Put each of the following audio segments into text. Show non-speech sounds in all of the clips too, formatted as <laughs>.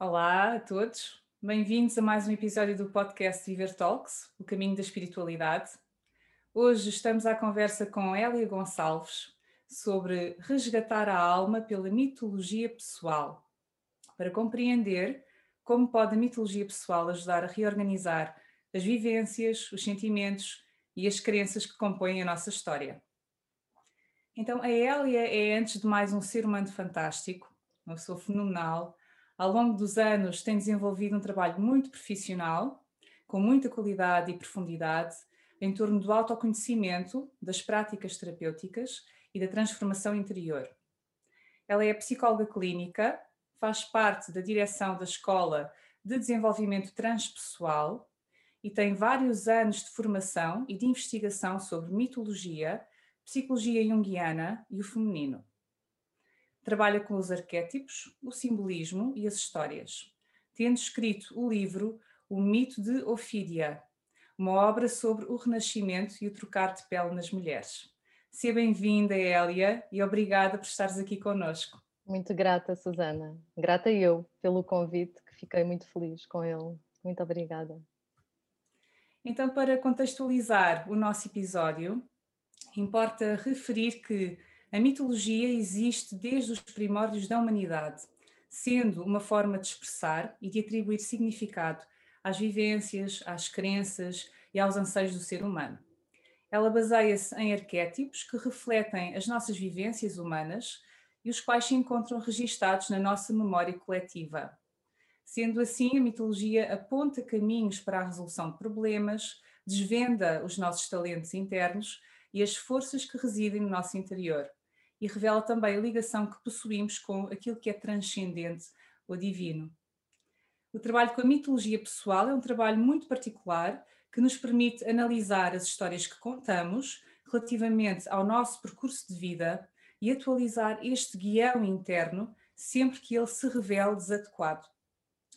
Olá a todos, bem-vindos a mais um episódio do podcast Viver Talks, o caminho da espiritualidade. Hoje estamos à conversa com Hélia Gonçalves sobre resgatar a alma pela mitologia pessoal, para compreender como pode a mitologia pessoal ajudar a reorganizar as vivências, os sentimentos e as crenças que compõem a nossa história. Então, a Hélia é, antes de mais, um ser humano fantástico, uma pessoa fenomenal. Ao longo dos anos, tem desenvolvido um trabalho muito profissional, com muita qualidade e profundidade, em torno do autoconhecimento, das práticas terapêuticas e da transformação interior. Ela é psicóloga clínica, faz parte da direção da Escola de Desenvolvimento Transpessoal e tem vários anos de formação e de investigação sobre mitologia, psicologia junguiana e o feminino. Trabalha com os arquétipos, o simbolismo e as histórias, tendo escrito o livro O Mito de Ofídia, uma obra sobre o renascimento e o trocar de pele nas mulheres. Seja bem-vinda, Hélia, e obrigada por estares aqui conosco. Muito grata, Susana. Grata eu pelo convite, que fiquei muito feliz com ele. Muito obrigada. Então, para contextualizar o nosso episódio, importa referir que a mitologia existe desde os primórdios da humanidade, sendo uma forma de expressar e de atribuir significado às vivências, às crenças e aos anseios do ser humano. Ela baseia-se em arquétipos que refletem as nossas vivências humanas e os quais se encontram registados na nossa memória coletiva. Sendo assim, a mitologia aponta caminhos para a resolução de problemas, desvenda os nossos talentos internos e as forças que residem no nosso interior, e revela também a ligação que possuímos com aquilo que é transcendente ou divino. O trabalho com a mitologia pessoal é um trabalho muito particular que nos permite analisar as histórias que contamos relativamente ao nosso percurso de vida e atualizar este guião interno sempre que ele se revele desadequado,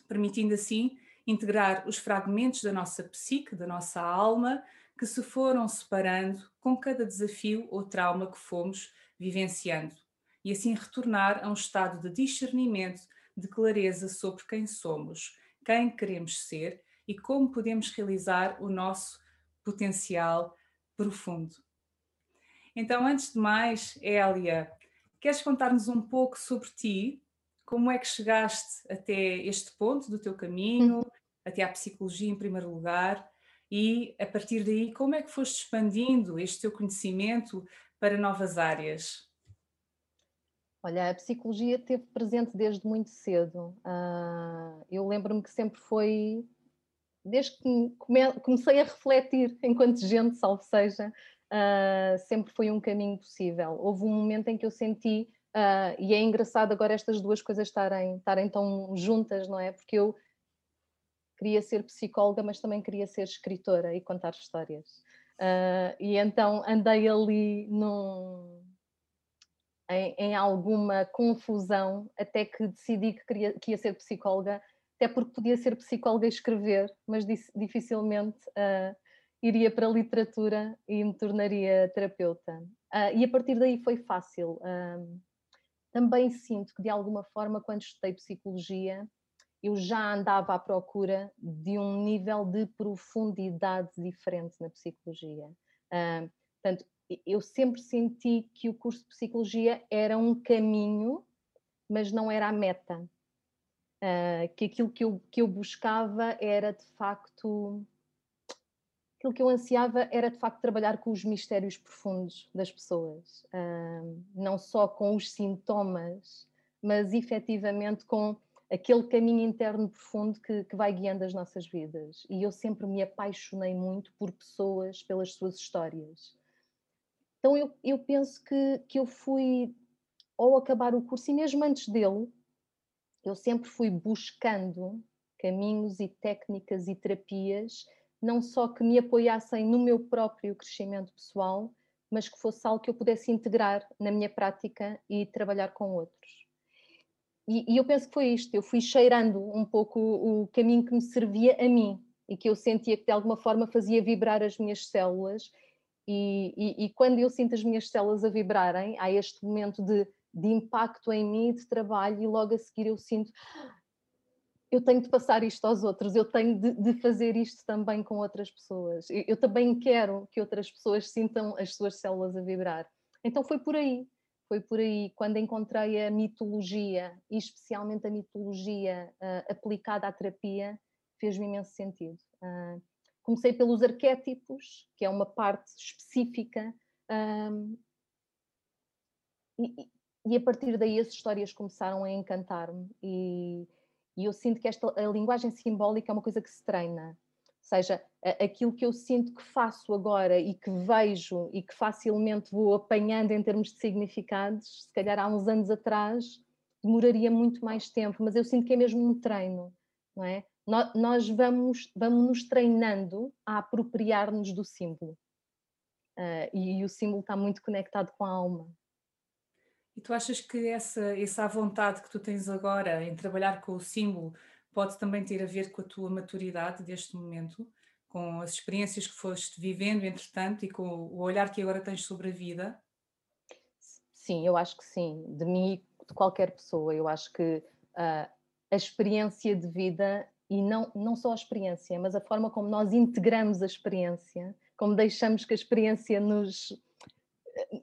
permitindo assim integrar os fragmentos da nossa psique, da nossa alma, que se foram separando com cada desafio ou trauma que fomos vivenciando, e assim retornar a um estado de discernimento, de clareza sobre quem somos, quem queremos ser e como podemos realizar o nosso potencial profundo. Então, antes de mais, Hélia, queres contar-nos um pouco sobre ti? Como é que chegaste até este ponto do teu caminho, até à psicologia em primeiro lugar? e a partir daí como é que foste expandindo este teu conhecimento para novas áreas? Olha, a psicologia esteve presente desde muito cedo. Uh, eu lembro-me que sempre foi, desde que comecei a refletir <laughs> enquanto gente, salvo seja, uh, sempre foi um caminho possível. Houve um momento em que eu senti, uh, e é engraçado agora estas duas coisas estarem, estarem tão juntas, não é? Porque eu queria ser psicóloga, mas também queria ser escritora e contar histórias. Uh, e então andei ali num, em, em, alguma confusão até que decidi que, queria, que ia ser psicóloga, até porque podia ser psicóloga e escrever, mas dificilmente uh, iria para a literatura e me tornaria terapeuta. Uh, e a partir daí foi fácil. também sinto que, de alguma forma, quando estudei psicologia, eu já andava à procura de um nível de profundidade diferente na psicologia. Uh, portanto, eu sempre senti que o curso de psicologia era um caminho, mas não era a meta. Uh, que aquilo que eu, que eu buscava era de facto. Aquilo que eu ansiava era de facto trabalhar com os mistérios profundos das pessoas, uh, não só com os sintomas, mas efetivamente com aquele caminho interno profundo que, que, vai guiando as nossas vidas. E eu sempre me apaixonei muito por pessoas, pelas suas histórias. Então eu, eu penso que, que eu fui, ao acabar o curso, e mesmo antes dele, eu sempre fui buscando caminhos e técnicas e terapias, não só que me apoiassem no meu próprio crescimento pessoal, mas que fosse algo que eu pudesse integrar na minha prática e trabalhar com outros. E, e, eu penso que foi isto, eu fui cheirando um pouco o, caminho que me servia a mim e que eu sentia que de alguma forma fazia vibrar as minhas células e, e, e, quando eu sinto as minhas células a vibrarem, há este momento de, de impacto em mim, de trabalho, e logo a seguir eu sinto eu tenho de passar isto aos outros, eu tenho de, de fazer isto também com outras pessoas. Eu, eu, também quero que outras pessoas sintam as suas células a vibrar. Então foi por aí, foi por aí quando encontrei a mitologia, e especialmente a mitologia uh, aplicada à terapia, fez-me imenso sentido. Uh, comecei pelos arquétipos, que é uma parte específica, um, e, e a partir daí as histórias começaram a encantar-me e e eu sinto que esta a linguagem simbólica é uma coisa que se treina. Seja, aquilo que eu sinto que faço agora e que vejo e que facilmente vou apanhando em termos de significados, se calhar há uns anos atrás demoraria muito mais tempo, mas eu sinto que é mesmo um treino, não é? Nós vamos, vamos nos treinando a apropriar-nos do símbolo. Uh, e, e o símbolo está muito conectado com a alma. E tu achas que essa, essa vontade que tu tens agora em trabalhar com o símbolo pode também ter a ver com a tua maturidade deste momento, com as experiências que foste vivendo, entretanto, e com o olhar que agora tens sobre a vida? Sim, eu acho que sim, de mim e de qualquer pessoa. Eu acho que uh, a experiência de vida, e não, não só a experiência, mas a forma como nós integramos a experiência, como deixamos que a experiência nos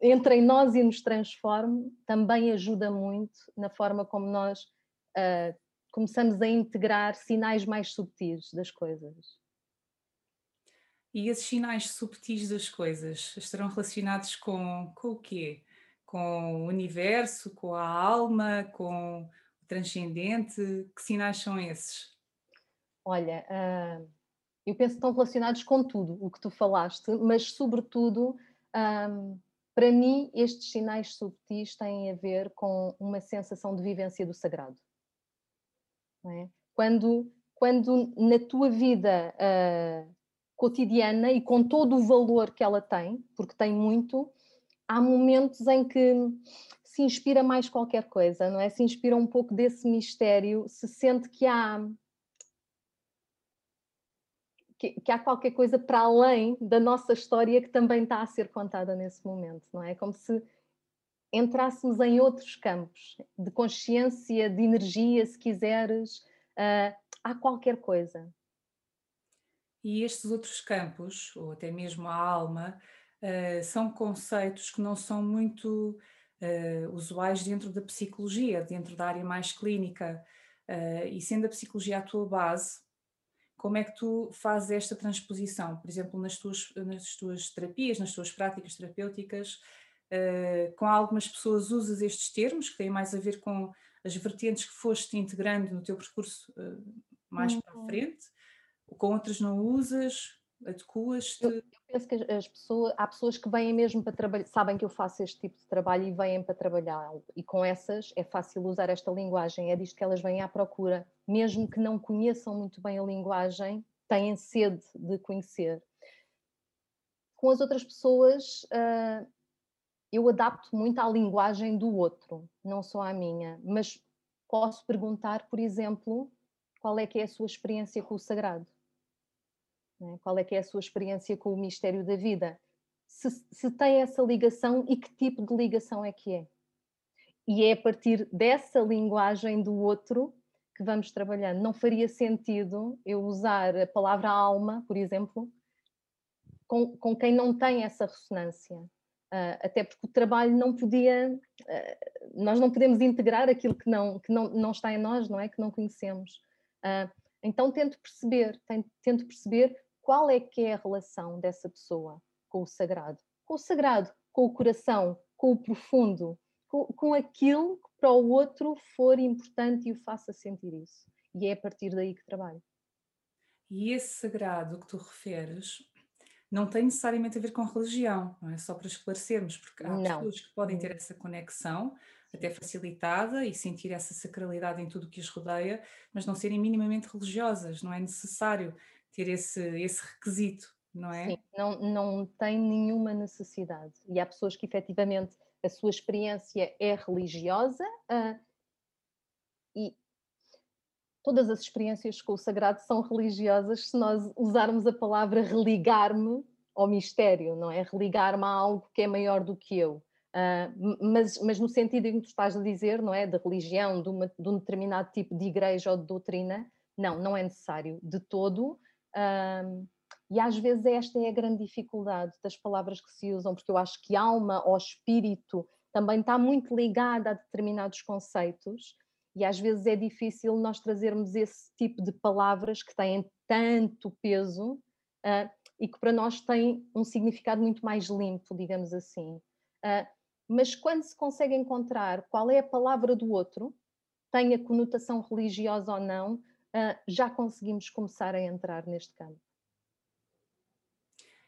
entre em nós e nos transforme, também ajuda muito na forma como nós uh, começamos a integrar sinais mais subtis das coisas. E esses sinais subtis das coisas estarão relacionados com, com o quê? Com o universo, com a alma, com o transcendente? Que sinais são esses? Olha, uh, eu penso que estão relacionados com tudo o que tu falaste, mas sobretudo um, ah, para mim, estes sinais subtis têm a ver com uma sensação de vivência do sagrado. É? Quando, quando na tua vida uh, cotidiana e com todo o valor que ela tem, porque tem muito, há momentos em que se inspira mais qualquer coisa, não é? Se inspira um pouco desse mistério, se sente que há que, que, há qualquer coisa para além da nossa história que também está a ser contada nesse momento, não é? Como se entrássemos em outros campos de consciência, de energia, se quiseres, uh, há qualquer coisa. E estes outros campos, ou até mesmo a alma, uh, são conceitos que não são muito uh, usuais dentro da psicologia, dentro da área mais clínica. e sendo a psicologia a tua base, como é que tu fazes esta transposição, por exemplo, nas tuas, nas tuas terapias, nas tuas práticas terapêuticas, uh, com algumas pessoas usas estes termos que têm mais a ver com as vertentes que foste integrando no teu percurso uh, mais uhum. para a frente, com outras não usas, adequas-te? Eu, eu, penso que as pessoas, há pessoas que vêm mesmo para trabalhar, sabem que eu faço este tipo de trabalho e vêm para trabalhar, e com essas é fácil usar esta linguagem, é disto que elas vêm à procura mesmo que não conheçam muito bem a linguagem, têm sede de conhecer. Com as outras pessoas, uh, eu adapto muito à linguagem do outro, não só à minha, mas posso perguntar, por exemplo, qual é que é a sua experiência com o sagrado? Né? Qual é que é a sua experiência com o mistério da vida? Se, se tem essa ligação e que tipo de ligação é que é? E é a partir dessa linguagem do outro que vamos trabalhando. Não faria sentido eu usar a palavra alma, por exemplo, com, com quem não tem essa ressonância. Uh, até porque o trabalho não podia, uh, nós não podemos integrar aquilo que não, que não, não está em nós, não é? Que não conhecemos. Uh, então tento perceber, tento perceber qual é que é a relação dessa pessoa com o sagrado. Com o sagrado, com o coração, com o profundo, com, com aquilo que para o outro for importante e o faça sentir isso. E é a partir daí que trabalho. E esse sagrado que tu referes não tem necessariamente a ver com religião, não é só para esclarecermos, porque há não. pessoas que podem ter essa conexão, até facilitada, e sentir essa sacralidade em tudo o que os rodeia, mas não serem minimamente religiosas, não é necessário ter esse, esse requisito, não é? Sim, não, não tem nenhuma necessidade. E há pessoas que efetivamente a sua experiência é religiosa uh, e todas as experiências com o sagrado são religiosas se nós usarmos a palavra religar-me ao mistério, não é? Religar-me a algo que é maior do que eu. Uh, mas, mas no sentido em que tu estás a dizer, não é? Da religião, de, uma, de um determinado tipo de igreja ou de doutrina, Não, não é necessário de todo. Um, e às vezes esta é a grande dificuldade das palavras que se usam, porque eu acho que alma ou espírito também está muito ligada a determinados conceitos, e às vezes é difícil nós trazermos esse tipo de palavras que têm tanto peso uh, e que para nós têm um significado muito mais limpo, digamos assim. Uh, mas quando se consegue encontrar qual é a palavra do outro, tenha conotação religiosa ou não, uh, já conseguimos começar a entrar neste campo.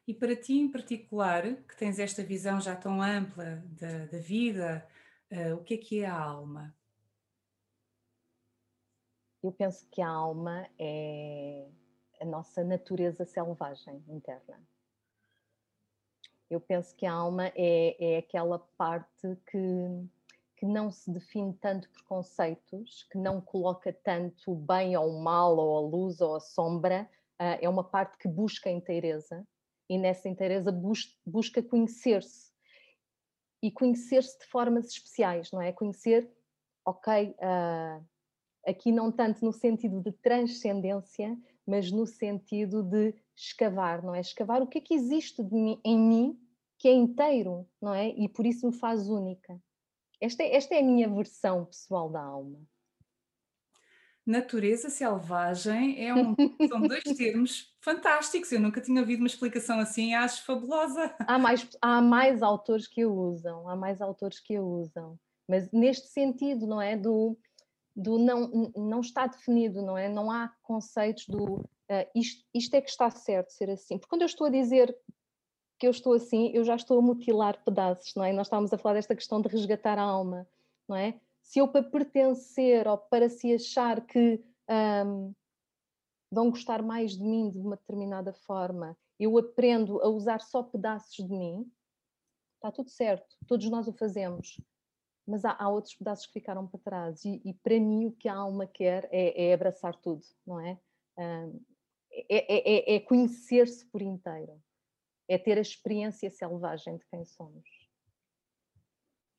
E para ti em particular, que tens esta visão já tão ampla da, da vida, uh, o que é que é a alma? Eu penso que a alma é a nossa natureza selvagem interna. Eu penso que a alma é, é aquela parte que, que não se define tanto por conceitos, que não coloca tanto o bem ou o mal, ou a luz ou a sombra, uh, é uma parte que busca a inteireza e nessa inteireza bus busca conhecer-se e conhecer-se de formas especiais, não é? Conhecer, ok, uh, aqui não tanto no sentido de transcendência, mas no sentido de escavar, não é? Escavar o que é que existe mim, em mim que é inteiro, não é? E por isso me faz única. Esta é, esta é a minha versão pessoal da alma. Natureza selvagem é um, são dois <laughs> termos fantásticos. Eu nunca tinha ouvido uma explicação assim, acho fabulosa. Há mais, há mais autores que o usam, há mais autores que o usam, mas neste sentido, não é? Do, do não, não está definido, não é? Não há conceitos do uh, isto, isto é que está certo ser assim. Porque quando eu estou a dizer que eu estou assim, eu já estou a mutilar pedaços, não é? Nós estávamos a falar desta questão de resgatar a alma, não é? Se eu para pertencer ou para se achar que um, vão gostar mais de mim de uma determinada forma, eu aprendo a usar só pedaços de mim, está tudo certo, todos nós o fazemos mas há, há, outros pedaços que ficaram para trás. E, e, para mim, o que a alma quer é, é abraçar tudo, não é? Um, é, é, é conhecer-se por inteiro, é ter a experiência selvagem de quem somos.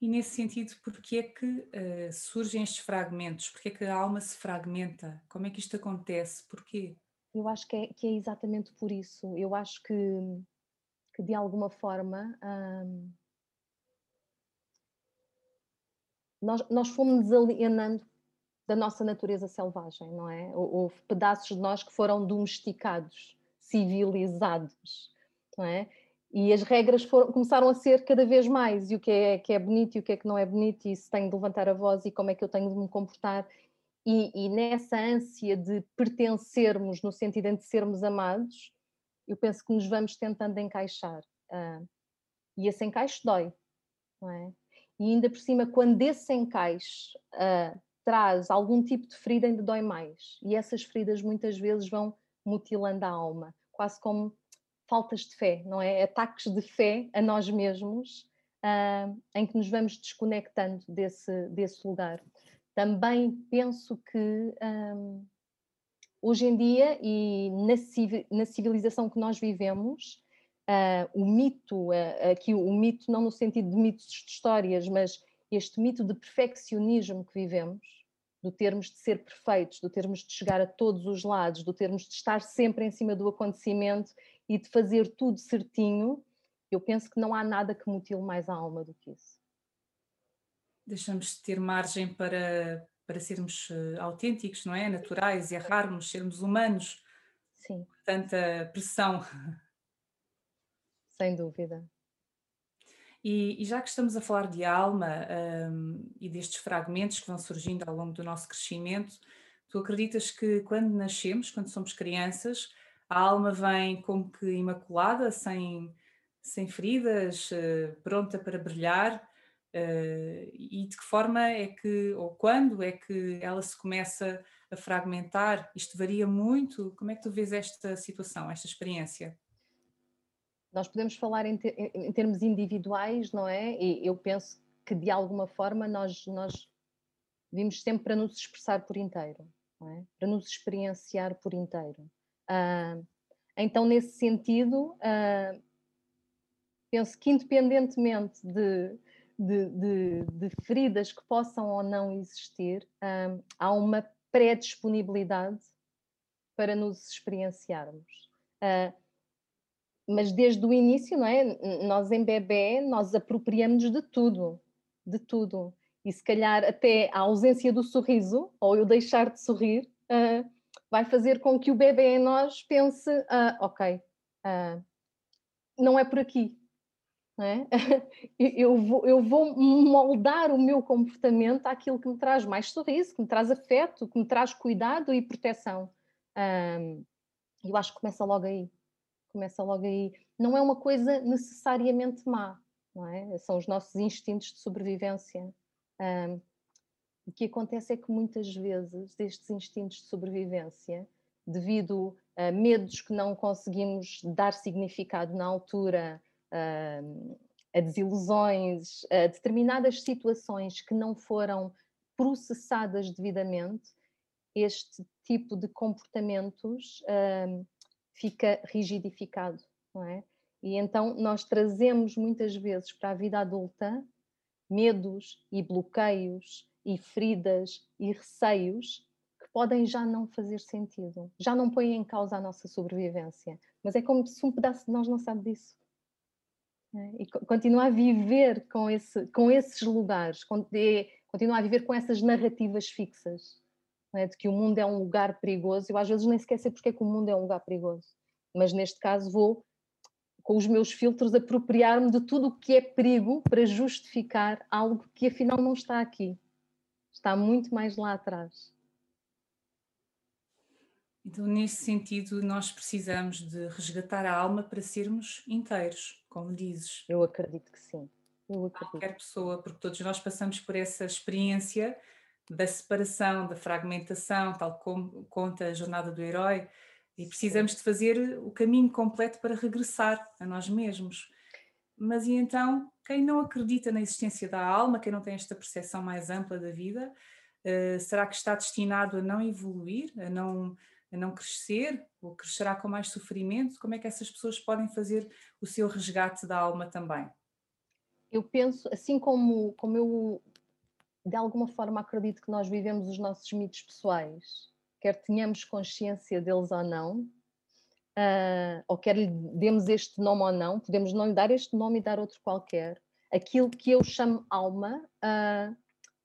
E nesse sentido, porquê é que uh, surgem estes fragmentos? Porquê é que a alma se fragmenta? Como é que isto acontece? Porquê? Eu acho que é, que é exatamente por isso. Eu acho que, que de alguma forma um, nós, nós fomos alienando da nossa natureza selvagem, não é? Houve pedaços de nós que foram domesticados, civilizados, não é? E as regras foram, começaram a ser cada vez mais, e o que é, que é bonito e o que é que não é bonito, e se tenho de levantar a voz e como é que eu tenho de me comportar. E, e nessa ânsia de pertencermos, no sentido de sermos amados, eu penso que nos vamos tentando encaixar. Uh, e esse encaixe dói, não é? E ainda por cima, quando esse encaixe uh, traz algum tipo de ferida, ainda dói mais. E essas feridas muitas vezes vão mutilando a alma, quase como faltas de fé, não é? Ataques de fé a nós mesmos, uh, em que nos vamos desconectando desse, desse lugar. Também penso que um, hoje em dia e na civilização que nós vivemos, uh, o mito, uh, aqui o mito não no sentido de mitos de histórias, mas este mito de perfeccionismo que vivemos, do termos de ser perfeitos, do termos de chegar a todos os lados, do termos de estar sempre em cima do acontecimento e de fazer tudo certinho, eu penso que não há nada que mutile mais a alma do que isso. Deixamos de ter margem para, para sermos uh, autênticos, não é? Naturais, errarmos, sermos humanos. Sim. Tanta pressão <laughs> sem dúvida. E, e, já que estamos a falar de alma um, e destes fragmentos que vão surgindo ao longo do nosso crescimento, tu acreditas que quando nascemos, quando somos crianças, a alma vem como que imaculada, sem, sem feridas, uh, pronta para brilhar? Uh, e de que forma é que, ou quando é que ela se começa a fragmentar? Isto varia muito? Como é que tu vês esta situação, esta experiência? Nós podemos falar em, ter, em, termos individuais, não é? E eu penso que de alguma forma nós, nós vimos sempre para nos expressar por inteiro, é? para nos experienciar por inteiro. Uh, então, nesse sentido, uh, penso que independentemente de, de, de, de, feridas que possam ou não existir, há uma pré-disponibilidade para nos experienciarmos. Uh, mas desde o início, não é? Nós em bebê, nós apropriamos de tudo, de tudo. E se calhar até a ausência do sorriso, ou eu deixar de sorrir, uh, vai fazer com que o bebê em nós pense, uh, ok, uh, não é por aqui. É? <laughs> eu, vou, eu vou moldar o meu comportamento àquilo que me traz mais sorriso, que me traz afeto, que me traz cuidado e proteção. eu acho que começa logo aí começa logo aí. Não é uma coisa necessariamente má, não é? São os nossos instintos de sobrevivência. Um, o que acontece é que muitas vezes estes instintos de sobrevivência, devido a medos que não conseguimos dar significado na altura, a desilusões, a determinadas situações que não foram processadas devidamente, este tipo de comportamentos fica rigidificado, não é? E então nós trazemos muitas vezes para a vida adulta medos e bloqueios e feridas e receios que podem já não fazer sentido, já não põem em causa a nossa sobrevivência, mas é como se um pedaço de nós não sabe disso. É? E continua a viver com, esse, com esses lugares, continua a viver com essas narrativas fixas é? de que o mundo é um lugar perigoso. Eu às vezes nem sequer sei porque é que o mundo é um lugar perigoso, mas neste caso vou, com os meus filtros, apropriar-me de tudo o que é perigo para justificar algo que afinal não está aqui, está muito mais lá atrás. Então, nesse sentido, nós precisamos de resgatar a alma para sermos inteiros, como dizes. Eu acredito que sim. Eu acredito. Qualquer pessoa, porque todos nós passamos por essa experiência da separação, da fragmentação, tal como conta a jornada do herói, e precisamos de fazer o caminho completo para regressar a nós mesmos. Mas e então, quem não acredita na existência da alma, quem não tem esta percepção mais ampla da vida, uh, será que está destinado a não evoluir, a não, a não crescer, ou crescerá com mais sofrimento? Como é que essas pessoas podem fazer o seu resgate da alma também? Eu penso, assim como, como eu de alguma forma acredito que nós vivemos os nossos mitos pessoais, quer tenhamos consciência deles ou não, uh, ou quer lhe demos este nome ou não, podemos não lhe dar este nome e dar outro qualquer. Aquilo que eu chamo alma uh,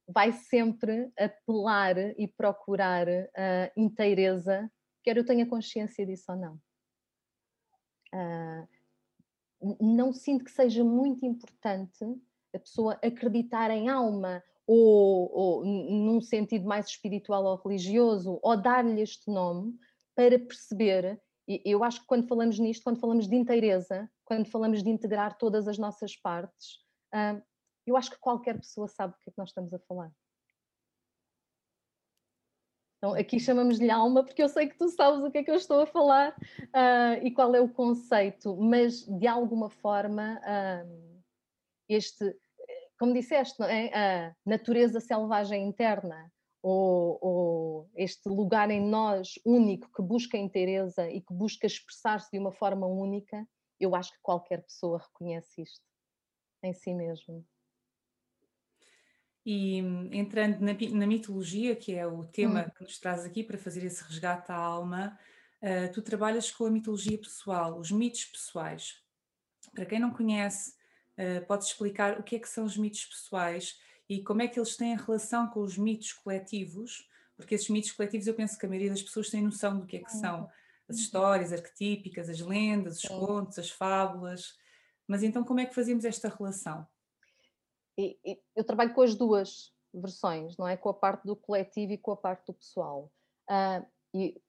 vai sempre apelar e procurar uh, inteireza, quer eu tenha consciência disso ou não. Uh, não sinto que seja muito importante a pessoa acreditar em alma ou, ou num sentido mais espiritual ou religioso, ou dar-lhe este nome para perceber. Eu acho que quando falamos nisto, quando falamos de inteireza, quando falamos de integrar todas as nossas partes, eu acho que qualquer pessoa sabe do que é que nós estamos a falar. Então, aqui chamamos-lhe alma, porque eu sei que tu sabes o que é que eu estou a falar uh, e qual é o conceito, mas de alguma forma, uh, este, como disseste, é? a natureza selvagem interna, ou, ou, este lugar em nós único que busca inteireza e que busca expressar-se de uma forma única, eu acho que qualquer pessoa reconhece isto em si mesmo. E entrando na, na mitologia, que é o tema hum. que nos traz aqui para fazer esse resgate à alma, uh, tu trabalhas com a mitologia pessoal, os mitos pessoais. Para quem não conhece, Uh, podes explicar o que é que são os mitos pessoais e como é que eles têm relação com os mitos coletivos? Porque esses mitos coletivos eu penso que a maioria das pessoas tem noção do que é que são as uhum. histórias arquetípicas, as lendas, os contos, as fábulas. Mas então como é que fazemos esta relação? Eu trabalho com as duas versões, não é? Com a parte do coletivo e com a parte do pessoal. Uh, e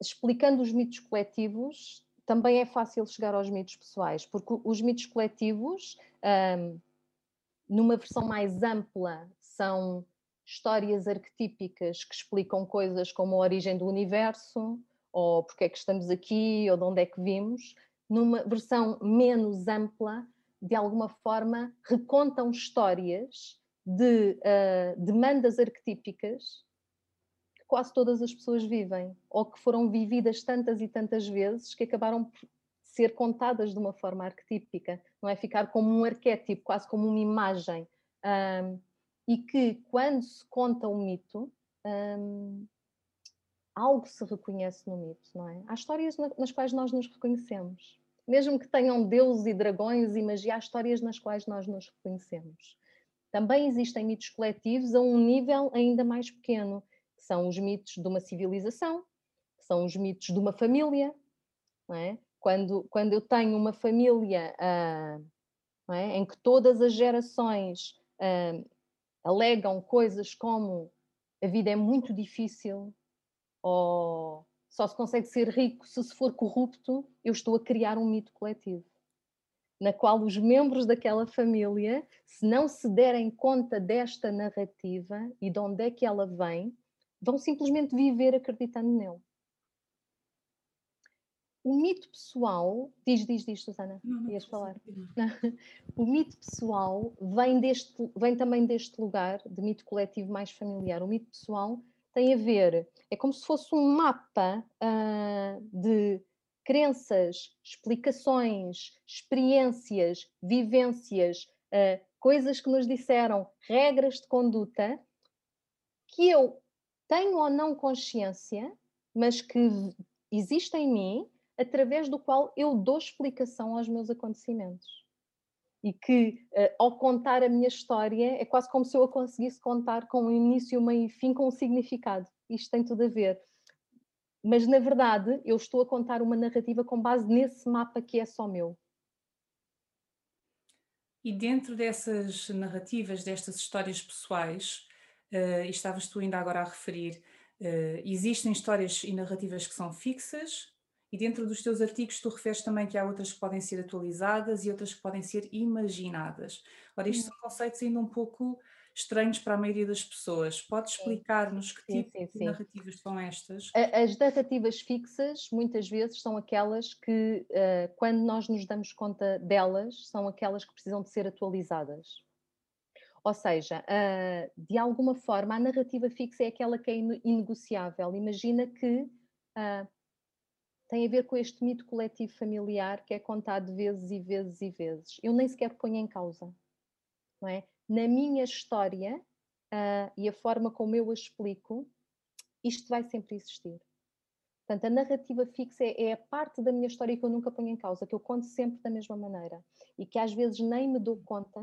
explicando os mitos coletivos, também é fácil chegar aos mitos pessoais, porque os mitos coletivos, um, numa versão mais ampla, são histórias arquetípicas que explicam coisas como a origem do universo, ou porque é que estamos aqui, ou de onde é que vimos. Numa versão menos ampla, de alguma forma, recontam histórias de uh, demandas arquetípicas quase todas as pessoas vivem, ou que foram vividas tantas e tantas vezes que acabaram por ser contadas de uma forma arquetípica, não é? Ficar como um arquétipo, quase como uma imagem. Um, e que quando se conta um mito, um, algo se reconhece no mito, não é? Há histórias nas quais nós nos reconhecemos. Mesmo que tenham deuses e dragões e magia, há histórias nas quais nós nos reconhecemos. Também existem mitos coletivos a um nível ainda mais pequeno, são os mitos de uma civilização, são os mitos de uma família. É? Quando, quando eu tenho uma família uh, é? em que todas as gerações uh, alegam coisas como a vida é muito difícil, ou só se consegue ser rico se se for corrupto, eu estou a criar um mito coletivo, na qual os membros daquela família, se não se derem conta desta narrativa e de onde é que ela vem, vão simplesmente viver acreditando nele. O mito pessoal, diz, diz, diz, Susana, não, não ias falar. <laughs> o mito pessoal vem, deste, vem também deste lugar de mito coletivo mais familiar. O mito pessoal tem a ver, é como se fosse um mapa uh, de crenças, explicações, experiências, vivências, uh, coisas que nos disseram, regras de conduta, que eu tenho ou não consciência, mas que existem em mim, através do qual eu dou explicação aos meus acontecimentos e que uh, ao contar a minha história é quase como se eu a conseguisse contar com um início, meio e fim, com um significado. Isto tem tudo a ver. Mas na verdade eu estou a contar uma narrativa com base nesse mapa que é só meu. E dentro dessas narrativas, destas histórias pessoais, uh, e estavas tu ainda agora a referir, uh, existem histórias e narrativas que são fixas e dentro dos teus artigos tu referes também que há outras que podem ser atualizadas e outras que podem ser imaginadas. Ora, estes hum. são conceitos ainda um pouco estranhos para a maioria das pessoas. Podes explicar-nos que sim, tipo sim, sim. de narrativas são estas? As narrativas fixas, muitas vezes, são aquelas que, uh, quando nós nos damos conta delas, são aquelas que precisam de ser atualizadas. Ou seja, uh, de alguma forma, a narrativa fixa é aquela que é inegociável. Imagina que uh, tem a ver com este mito coletivo familiar que é contado vezes e vezes e vezes. Eu nem sequer ponho em causa, não é? Na minha história uh, e a forma como eu a explico, isto vai sempre existir. Portanto, a narrativa fixa é, é, a parte da minha história que eu nunca ponho em causa, que eu conto sempre da mesma maneira e que às vezes nem me dou conta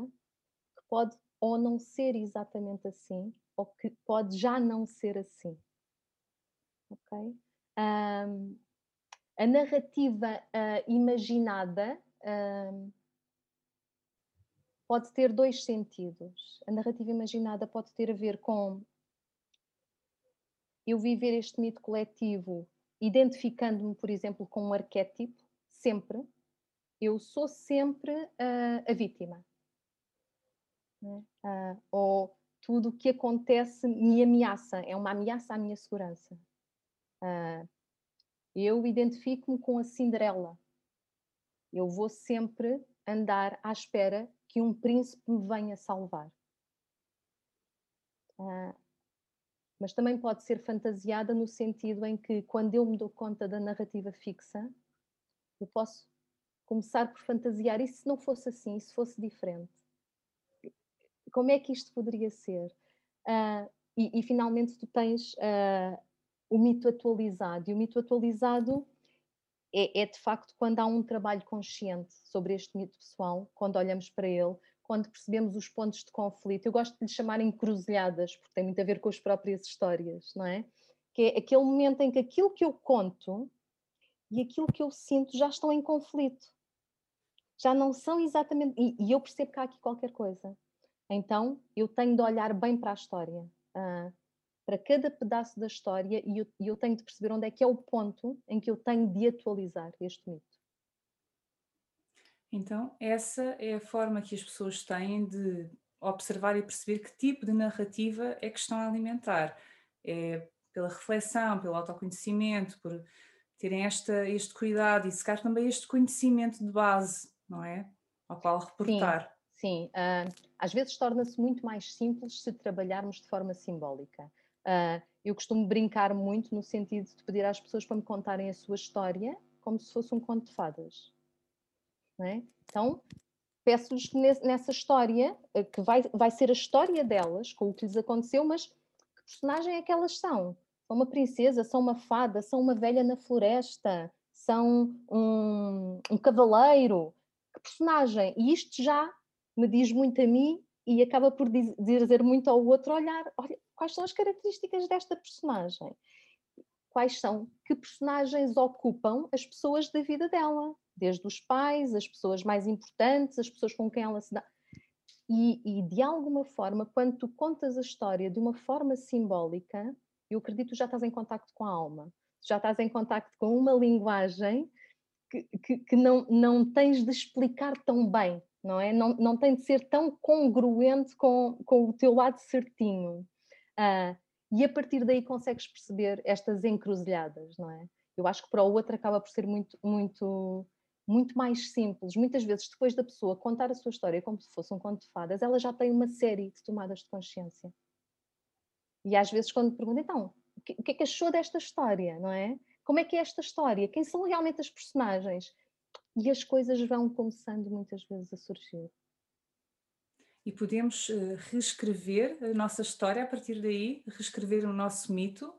que pode ou não ser exatamente assim, ou que pode já não ser assim. Ok? Um, a narrativa uh, imaginada uh, pode ter dois sentidos. A narrativa imaginada pode ter a ver com eu viver este mito coletivo identificando-me, por exemplo, com um arquétipo, sempre. Eu sou sempre uh, a vítima. Né? Uh, ou tudo o que acontece me ameaça, é uma ameaça à minha segurança. Uh, eu identifico-me com a Cinderela. Eu vou sempre andar à espera que um príncipe me venha salvar. Ah, mas também pode ser fantasiada no sentido em que, quando eu me dou conta da narrativa fixa, eu posso começar por fantasiar. E se não fosse assim, se fosse diferente? Como é que isto poderia ser? Uh, e, e, finalmente tu tens uh, o mito atualizado. E o mito atualizado é, é, de facto quando há um trabalho consciente sobre este mito pessoal, quando olhamos para ele, quando percebemos os pontos de conflito. Eu gosto de lhe chamar encruzilhadas, porque tem muito a ver com as próprias histórias, não é? Que é aquele momento em que aquilo que eu conto e aquilo que eu sinto já estão em conflito. Já não são exatamente. E, e eu percebo que há aqui qualquer coisa. Então eu tenho de olhar bem para a história. Uh, para cada pedaço da história e eu, eu, tenho de perceber onde é que é o ponto em que eu tenho de atualizar este mito. Então, essa é a forma que as pessoas têm de observar e perceber que tipo de narrativa é que estão a alimentar. É pela reflexão, pelo autoconhecimento, por terem esta, este cuidado e secar também este conhecimento de base, não é? Ao qual reportar. Sim, sim. Uh, às vezes torna-se muito mais simples se trabalharmos de forma simbólica. Uh, eu costumo brincar muito no sentido de pedir às pessoas para me contarem a sua história como se fosse um conto de fadas. É? Então, peço-lhes nessa história, ah, que vai, vai ser a história delas, com o que lhes aconteceu, mas que personagem é que elas são? São uma princesa, são uma fada, são uma velha na floresta, são um, um cavaleiro. Que personagem? E isto já me diz muito a mim e acaba por dizer muito ao outro olhar, olha, quais são as características desta personagem? Quais são? Que personagens ocupam as pessoas da vida dela? Desde os pais, as pessoas mais importantes, as pessoas com quem ela se dá. E, e de alguma forma, quando tu contas a história de uma forma simbólica, eu acredito que já estás em contacto com a alma, já estás em contacto com uma linguagem que, que, que, não, não tens de explicar tão bem, não é? Não, não tem de ser tão congruente com, com o teu lado certinho. Uh, e a partir daí consegues perceber estas encruzilhadas, não é? Eu acho que para o outro acaba por ser muito, muito, muito mais simples. Muitas vezes, depois da pessoa contar a sua história como se fosse um conto de fadas, ela já tem uma série de tomadas de consciência. E às vezes, quando pergunta, então, o que, o que é que achou desta história, não é? Como é que é esta história? Quem são realmente as personagens? E as coisas vão começando muitas vezes a surgir. E podemos uh, reescrever a nossa história a partir daí, reescrever o nosso mito?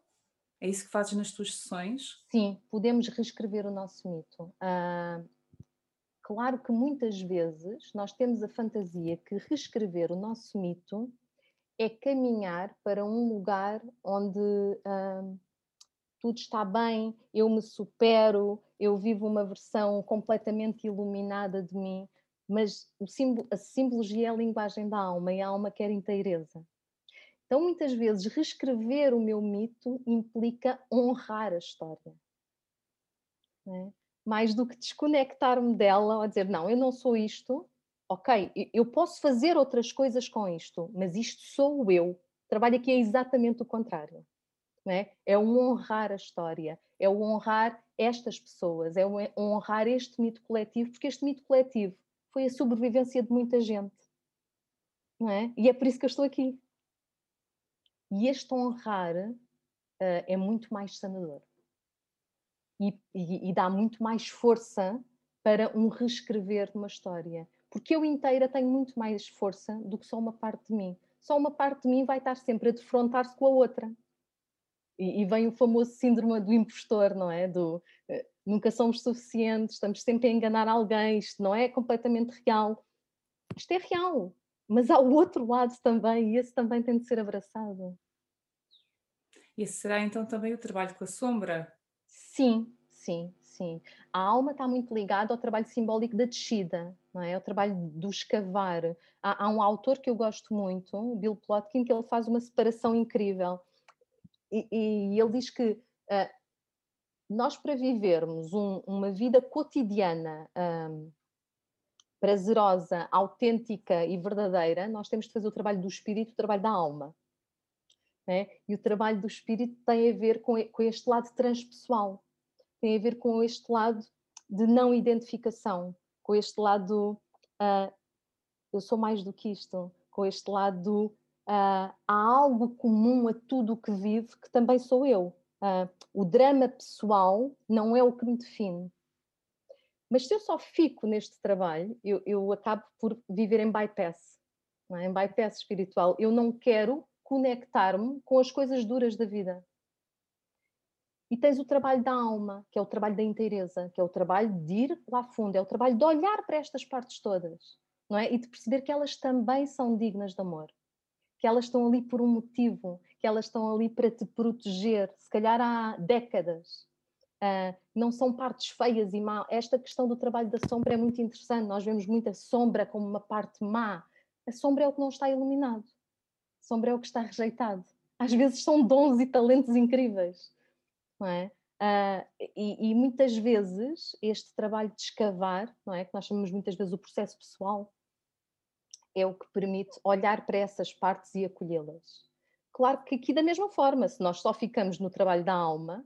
É isso que fazes nas tuas sessões? Sim, podemos reescrever o nosso mito. Uh, claro que muitas vezes nós temos a fantasia que reescrever o nosso mito é caminhar para um lugar onde uh, tudo está bem, eu me supero, eu vivo uma versão completamente iluminada de mim, mas símbolo, a simbologia é a linguagem da alma e a alma quer inteireza. Então, muitas vezes, reescrever o meu mito implica honrar a história. É? Mais do que desconectar-me dela ou dizer, não, eu não sou isto, ok, eu posso fazer outras coisas com isto, mas isto sou eu. Trabalho aqui é exatamente o contrário é? é o honrar a história, é o honrar estas pessoas, é o honrar este mito coletivo, porque este mito coletivo foi a sobrevivência de muita gente. Não é? E é por isso que eu estou aqui. E este honrar uh, é muito mais sanador. E, e, e, dá muito mais força para um reescrever de uma história. Porque eu inteira tenho muito mais força do que só uma parte de mim. Só uma parte de mim vai estar sempre a defrontar-se com a outra. E, e, vem o famoso síndrome do impostor, não é? Do uh, nunca somos suficientes, estamos sempre a enganar alguém, isto não é completamente real. Isto é real, mas há o outro lado também, e esse também tem de ser abraçado. Esse será então também o trabalho com a sombra? Sim, sim, sim. A alma está muito ligada ao trabalho simbólico da descida, não é? O trabalho do escavar. Há, há um autor que eu gosto muito, Bill Plotkin, que ele faz uma separação incrível e, e ele diz que uh, nós, para vivermos um, uma vida cotidiana um, prazerosa, autêntica e verdadeira, nós temos de fazer o trabalho do espírito, o trabalho da alma. Né? E o trabalho do espírito tem a ver com, com este lado transpessoal, tem a ver com este lado de não identificação, com este lado uh, eu sou mais do que isto, com este lado uh, há algo comum a tudo o que vive, que também sou eu. Uh, o drama pessoal não é o que me define. Mas se eu só fico neste trabalho, eu, eu acabo por viver em bypass, é? em bypass espiritual. Eu não quero conectar-me com as coisas duras da vida. E tens o trabalho da alma, que é o trabalho da inteireza, que é o trabalho de ir lá fundo, é o trabalho de olhar para estas partes todas, não é? E de perceber que elas também são dignas de amor que elas estão ali por um motivo, que elas estão ali para te proteger, se calhar há décadas. Uh, não são partes feias e má. Esta questão do trabalho da sombra é muito interessante. Nós vemos muita sombra como uma parte má. A sombra é o que não está iluminado. A sombra é o que está rejeitado. Às vezes são dons e talentos incríveis. Não é? Uh, e, e, muitas vezes este trabalho de escavar, não é? que nós chamamos muitas vezes o processo pessoal, é o que permite olhar para essas partes e acolhê-las. Claro que aqui da mesma forma, se nós só ficamos no trabalho da alma,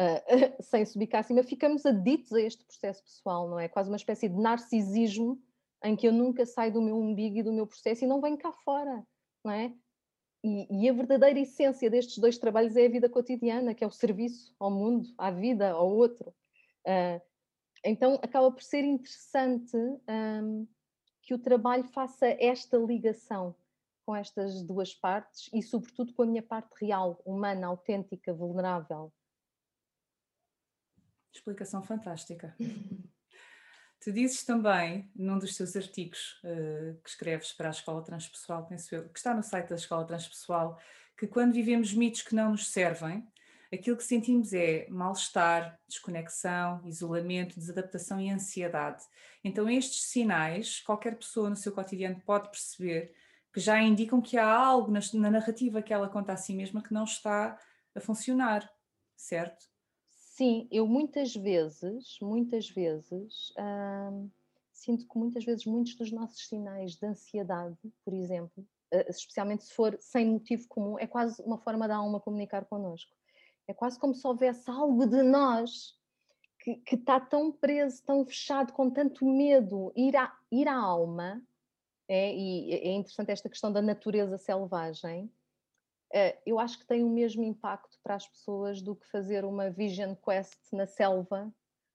uh, <laughs> sem subir cá acima, ficamos aditos a este processo pessoal, não é? Quase uma espécie de narcisismo em que eu nunca saio do meu umbigo e do meu processo e não venho cá fora, não é? E, e, a verdadeira essência destes dois trabalhos é a vida cotidiana, que é o serviço ao mundo, à vida, ao outro. Uh, então acaba por ser interessante um, que o trabalho faça esta ligação com estas duas partes e, sobretudo, com a minha parte real, humana, autêntica, vulnerável. Explicação fantástica. <laughs> tu dizes também, num dos teus artigos uh, que escreves para a Escola Transpessoal, penso eu, que está no site da Escola Transpessoal, que quando vivemos mitos que não nos servem, aquilo que sentimos é mal-estar, desconexão, isolamento, desadaptação e ansiedade. Então, estes sinais, qualquer pessoa no seu cotidiano pode perceber que já indicam que há algo na, na narrativa que ela conta a si mesma que não está a funcionar, certo? Sim, eu muitas vezes, muitas vezes, hum, sinto que muitas vezes muitos dos nossos sinais de ansiedade, por exemplo, eh, especialmente se for sem motivo comum, é quase uma forma da alma comunicar connosco. É quase como se houvesse algo de nós que, está tão preso, tão fechado, com tanto medo. Ir à, ir à alma, é, e é interessante esta questão da natureza selvagem, é, eu acho que tem o mesmo impacto para as pessoas do que fazer uma Vision Quest na selva,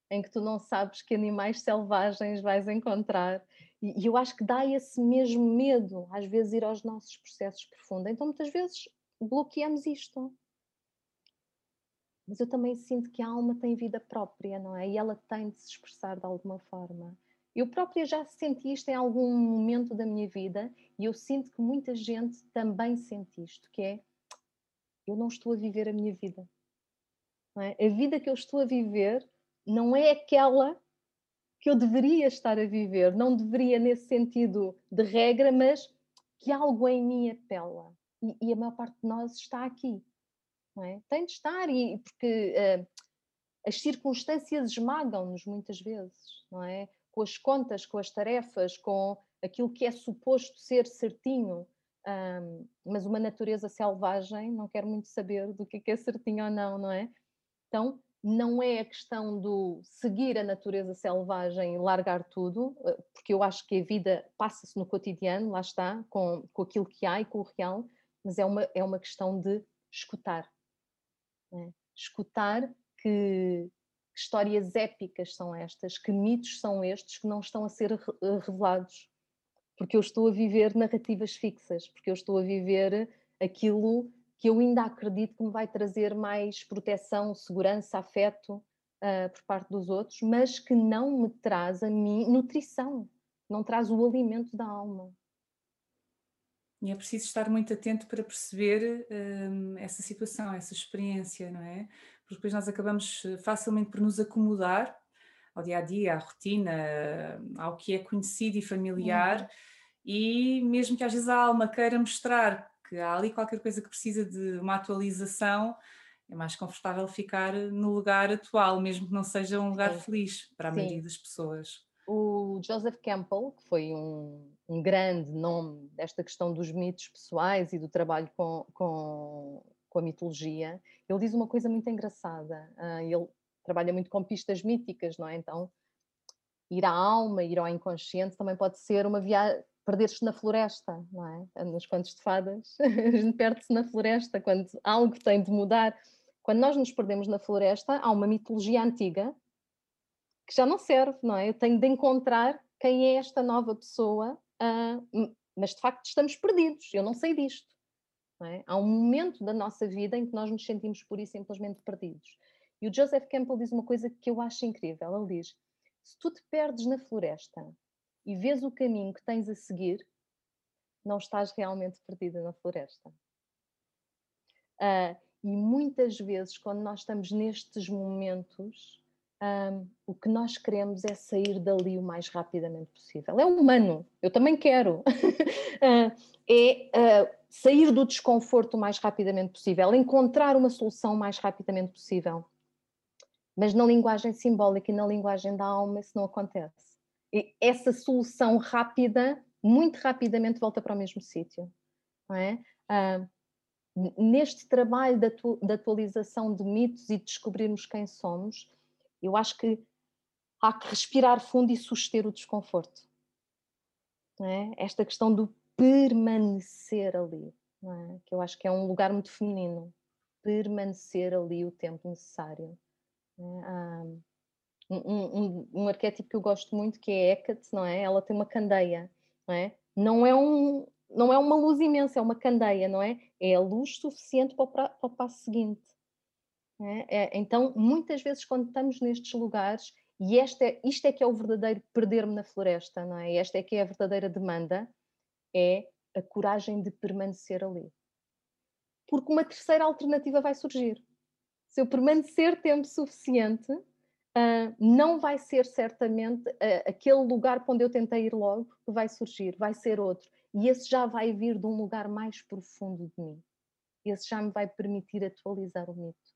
em que tu não sabes que animais selvagens vais encontrar. E, e eu acho que dá esse mesmo medo, às vezes, ir aos nossos processos profundos. Então, muitas vezes, bloqueamos isto mas eu também sinto que a alma tem vida própria, não é? E ela tem de se expressar de alguma forma. Eu própria já senti isto em algum momento da minha vida e eu sinto que muita gente também sente isto, que é eu não estou a viver a minha vida. É? A vida que eu estou a viver não é aquela que eu deveria estar a viver, não deveria nesse sentido de regra, mas que algo em mim apela. E, e a maior parte de nós está aqui é? Tem de estar, e, porque uh, as circunstâncias esmagam-nos muitas vezes, não é? Com as contas, com as tarefas, com aquilo que é suposto ser certinho, um, mas uma natureza selvagem não quer muito saber do que é, é certinho ou não, não é? Então, não é a questão do seguir a natureza selvagem e largar tudo, eh, porque eu acho que a vida passa-se no cotidiano, lá está, com, com aquilo que há e com o real, mas é uma, é uma questão de escutar, né? Escutar que, que histórias épicas são estas, que mitos são estes que não estão a ser eh, revelados. Porque eu estou a viver narrativas fixas, porque eu estou a viver aquilo que eu ainda acredito que me vai trazer mais proteção, segurança, afeto uh, por parte dos outros, mas que não me traz a mim nutrição, não traz o alimento da alma. E é preciso estar muito atento para perceber hum, essa situação, essa experiência, não é? Porque depois nós acabamos eh, facilmente por nos acomodar ao dia a dia, à rotina, ao que é conhecido e familiar, uhum. e mesmo que às vezes a alma queira mostrar que há ali qualquer coisa que precisa de uma atualização, é mais confortável ficar no lugar atual, mesmo que não seja um lugar Sim. feliz para a Sim. maioria das pessoas. O Joseph Campbell, que foi um, um grande nome desta questão dos mitos pessoais e do trabalho com, com, com a mitologia, ele diz uma coisa muito engraçada. Uh, ele trabalha muito com pistas míticas, não é? Então, ir à alma, ir ao inconsciente também pode ser uma viagem, perder-se na floresta, não é? Nos contos de fadas, a <laughs> gente perde-se na floresta quando algo tem de mudar. Quando nós nos perdemos na floresta, há uma mitologia antiga que já não serve, não é? Eu tenho de encontrar quem é esta nova pessoa uh, mas de facto estamos perdidos, eu não sei disto. Não é? Há um momento da nossa vida em que nós nos sentimos por isso simplesmente perdidos. E o Joseph Campbell diz uma coisa que eu acho incrível. Ele diz: se tu te perdes na floresta e vês o caminho que tens a seguir, não estás realmente perdida na floresta. Uh, e muitas vezes, quando nós estamos nestes momentos, um, o que nós queremos é sair dali o mais rapidamente possível. É humano, eu também quero. uh, <laughs> é uh, sair do desconforto o mais rapidamente possível, encontrar uma solução o mais rapidamente possível. Mas na linguagem simbólica e na linguagem da alma isso não acontece. E essa solução rápida, muito rapidamente volta para o mesmo sítio. É? Uh, neste trabalho de, atu de atualização de mitos e de descobrirmos quem somos, eu acho que há que respirar fundo e suster o desconforto. É? Esta questão do permanecer ali, é? que eu acho que é um lugar muito feminino. Permanecer ali o tempo necessário. É? Um, um, um, arquétipo que eu gosto muito que é Hecate, não é? Ela tem uma candeia, não é? Não é um, não é uma luz imensa, é uma candeia, não é? É a luz suficiente para o, para o passo seguinte. É? É, então, muitas vezes, quando estamos nestes lugares, e esta é, isto é que é o verdadeiro perder-me na floresta, não é? Esta é que é a verdadeira demanda, é a coragem de permanecer ali. Porque uma terceira alternativa vai surgir. Se eu permanecer tempo suficiente, uh, não vai ser certamente uh, aquele lugar para onde eu tentei ir logo que vai surgir, vai ser outro. E esse já vai vir de um lugar mais profundo de mim. Esse já me vai permitir atualizar o mito.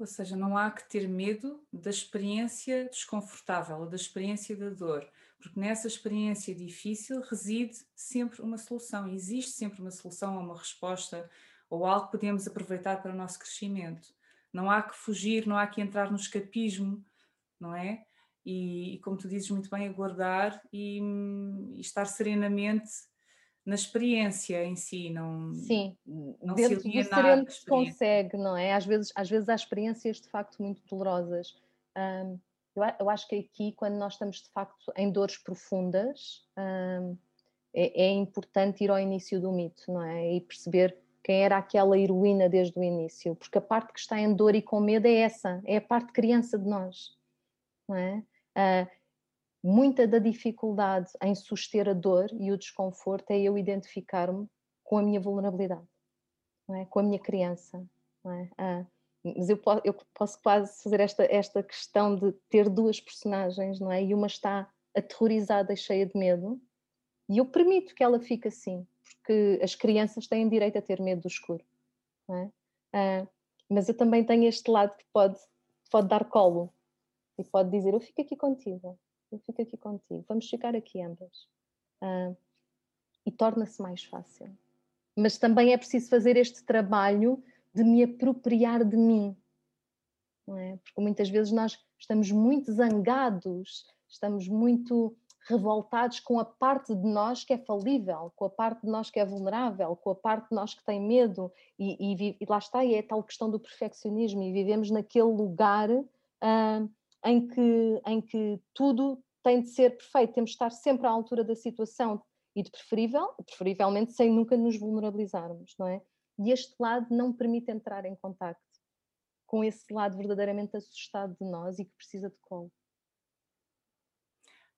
Ou seja, não há que ter medo da experiência desconfortável, da experiência da dor, porque nessa experiência difícil reside sempre uma solução, existe sempre uma solução ou uma resposta ou algo que podemos aproveitar para o nosso crescimento. Não há que fugir, não há que entrar no escapismo, não é? E, e como tu dizes muito bem, aguardar e, e estar serenamente na experiência em si, não Sim, não dentro se do sereno que se consegue, não é? Às vezes, às vezes há experiências de facto muito dolorosas. Um, eu, eu, acho que aqui, quando nós estamos de facto em dores profundas, um, é, é, importante ir ao início do mito, não é? E perceber quem era aquela heroína desde o início, porque a parte que está em dor e com medo é essa, é a parte criança de nós, não é? Uh, muita da dificuldade em suster a dor e o desconforto é eu identificar-me com a minha vulnerabilidade, é? com a minha criança. É? Ah, mas eu posso, eu posso, quase fazer esta, esta questão de ter duas personagens, não é? E uma está aterrorizada e cheia de medo, e eu permito que ela fique assim, porque as crianças têm direito a ter medo do escuro. É? Ah, mas eu também tenho este lado que pode, pode dar colo e pode dizer: Eu fico aqui contigo, eu fico aqui contigo, vamos ficar aqui ambas. Uh, e torna-se mais fácil. Mas também é preciso fazer este trabalho de me apropriar de mim. É? Porque muitas vezes nós estamos muito zangados, estamos muito revoltados com a parte de nós que é falível, com a parte de nós que é vulnerável, com a parte de nós que tem medo, e, e, e lá está, e é a tal questão do perfeccionismo, e vivemos naquele lugar uh, em que, em que tudo tem de ser perfeito, temos de estar sempre à altura da situação e de preferível, preferivelmente sem nunca nos vulnerabilizarmos, não é? E este lado não permite entrar em contacto com esse lado verdadeiramente assustado de nós e que precisa de colo.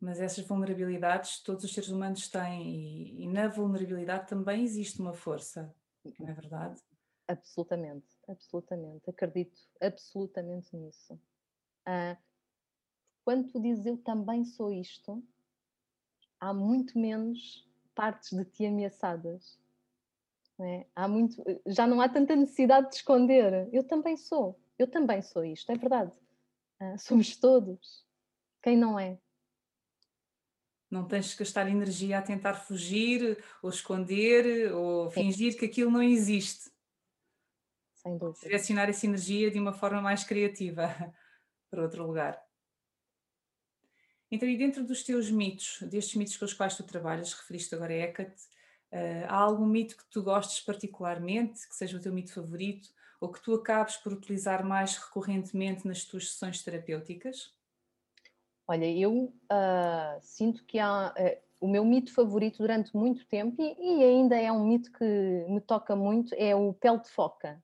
Mas essas vulnerabilidades todos os seres humanos têm e, e na vulnerabilidade também existe uma força, não é verdade? Absolutamente, absolutamente. Acredito absolutamente nisso. Uh, quando tu dizes eu também sou isto, há muito menos partes de ti ameaçadas. Não é? há muito, já não há tanta necessidade de esconder. Eu também sou, eu também sou isto, é verdade. Uh, <laughs> somos todos. Quem não é? Não tens que gastar energia a tentar fugir, ou esconder, ou fingir que aquilo não existe. Sem dúvida. Direcionar essa energia de uma forma mais criativa <laughs> para outro lugar. Então, e dentro dos teus mitos, destes mitos com os quais tu trabalhas, referiste agora a Hecate, uh, há algum mito que tu gostes particularmente, que seja o teu mito favorito, ou que tu acabes por utilizar mais recorrentemente nas tuas sessões terapêuticas? Olha, eu uh, sinto que há uh, o meu mito favorito durante muito tempo, e, e, ainda é um mito que me toca muito, é o pele de foca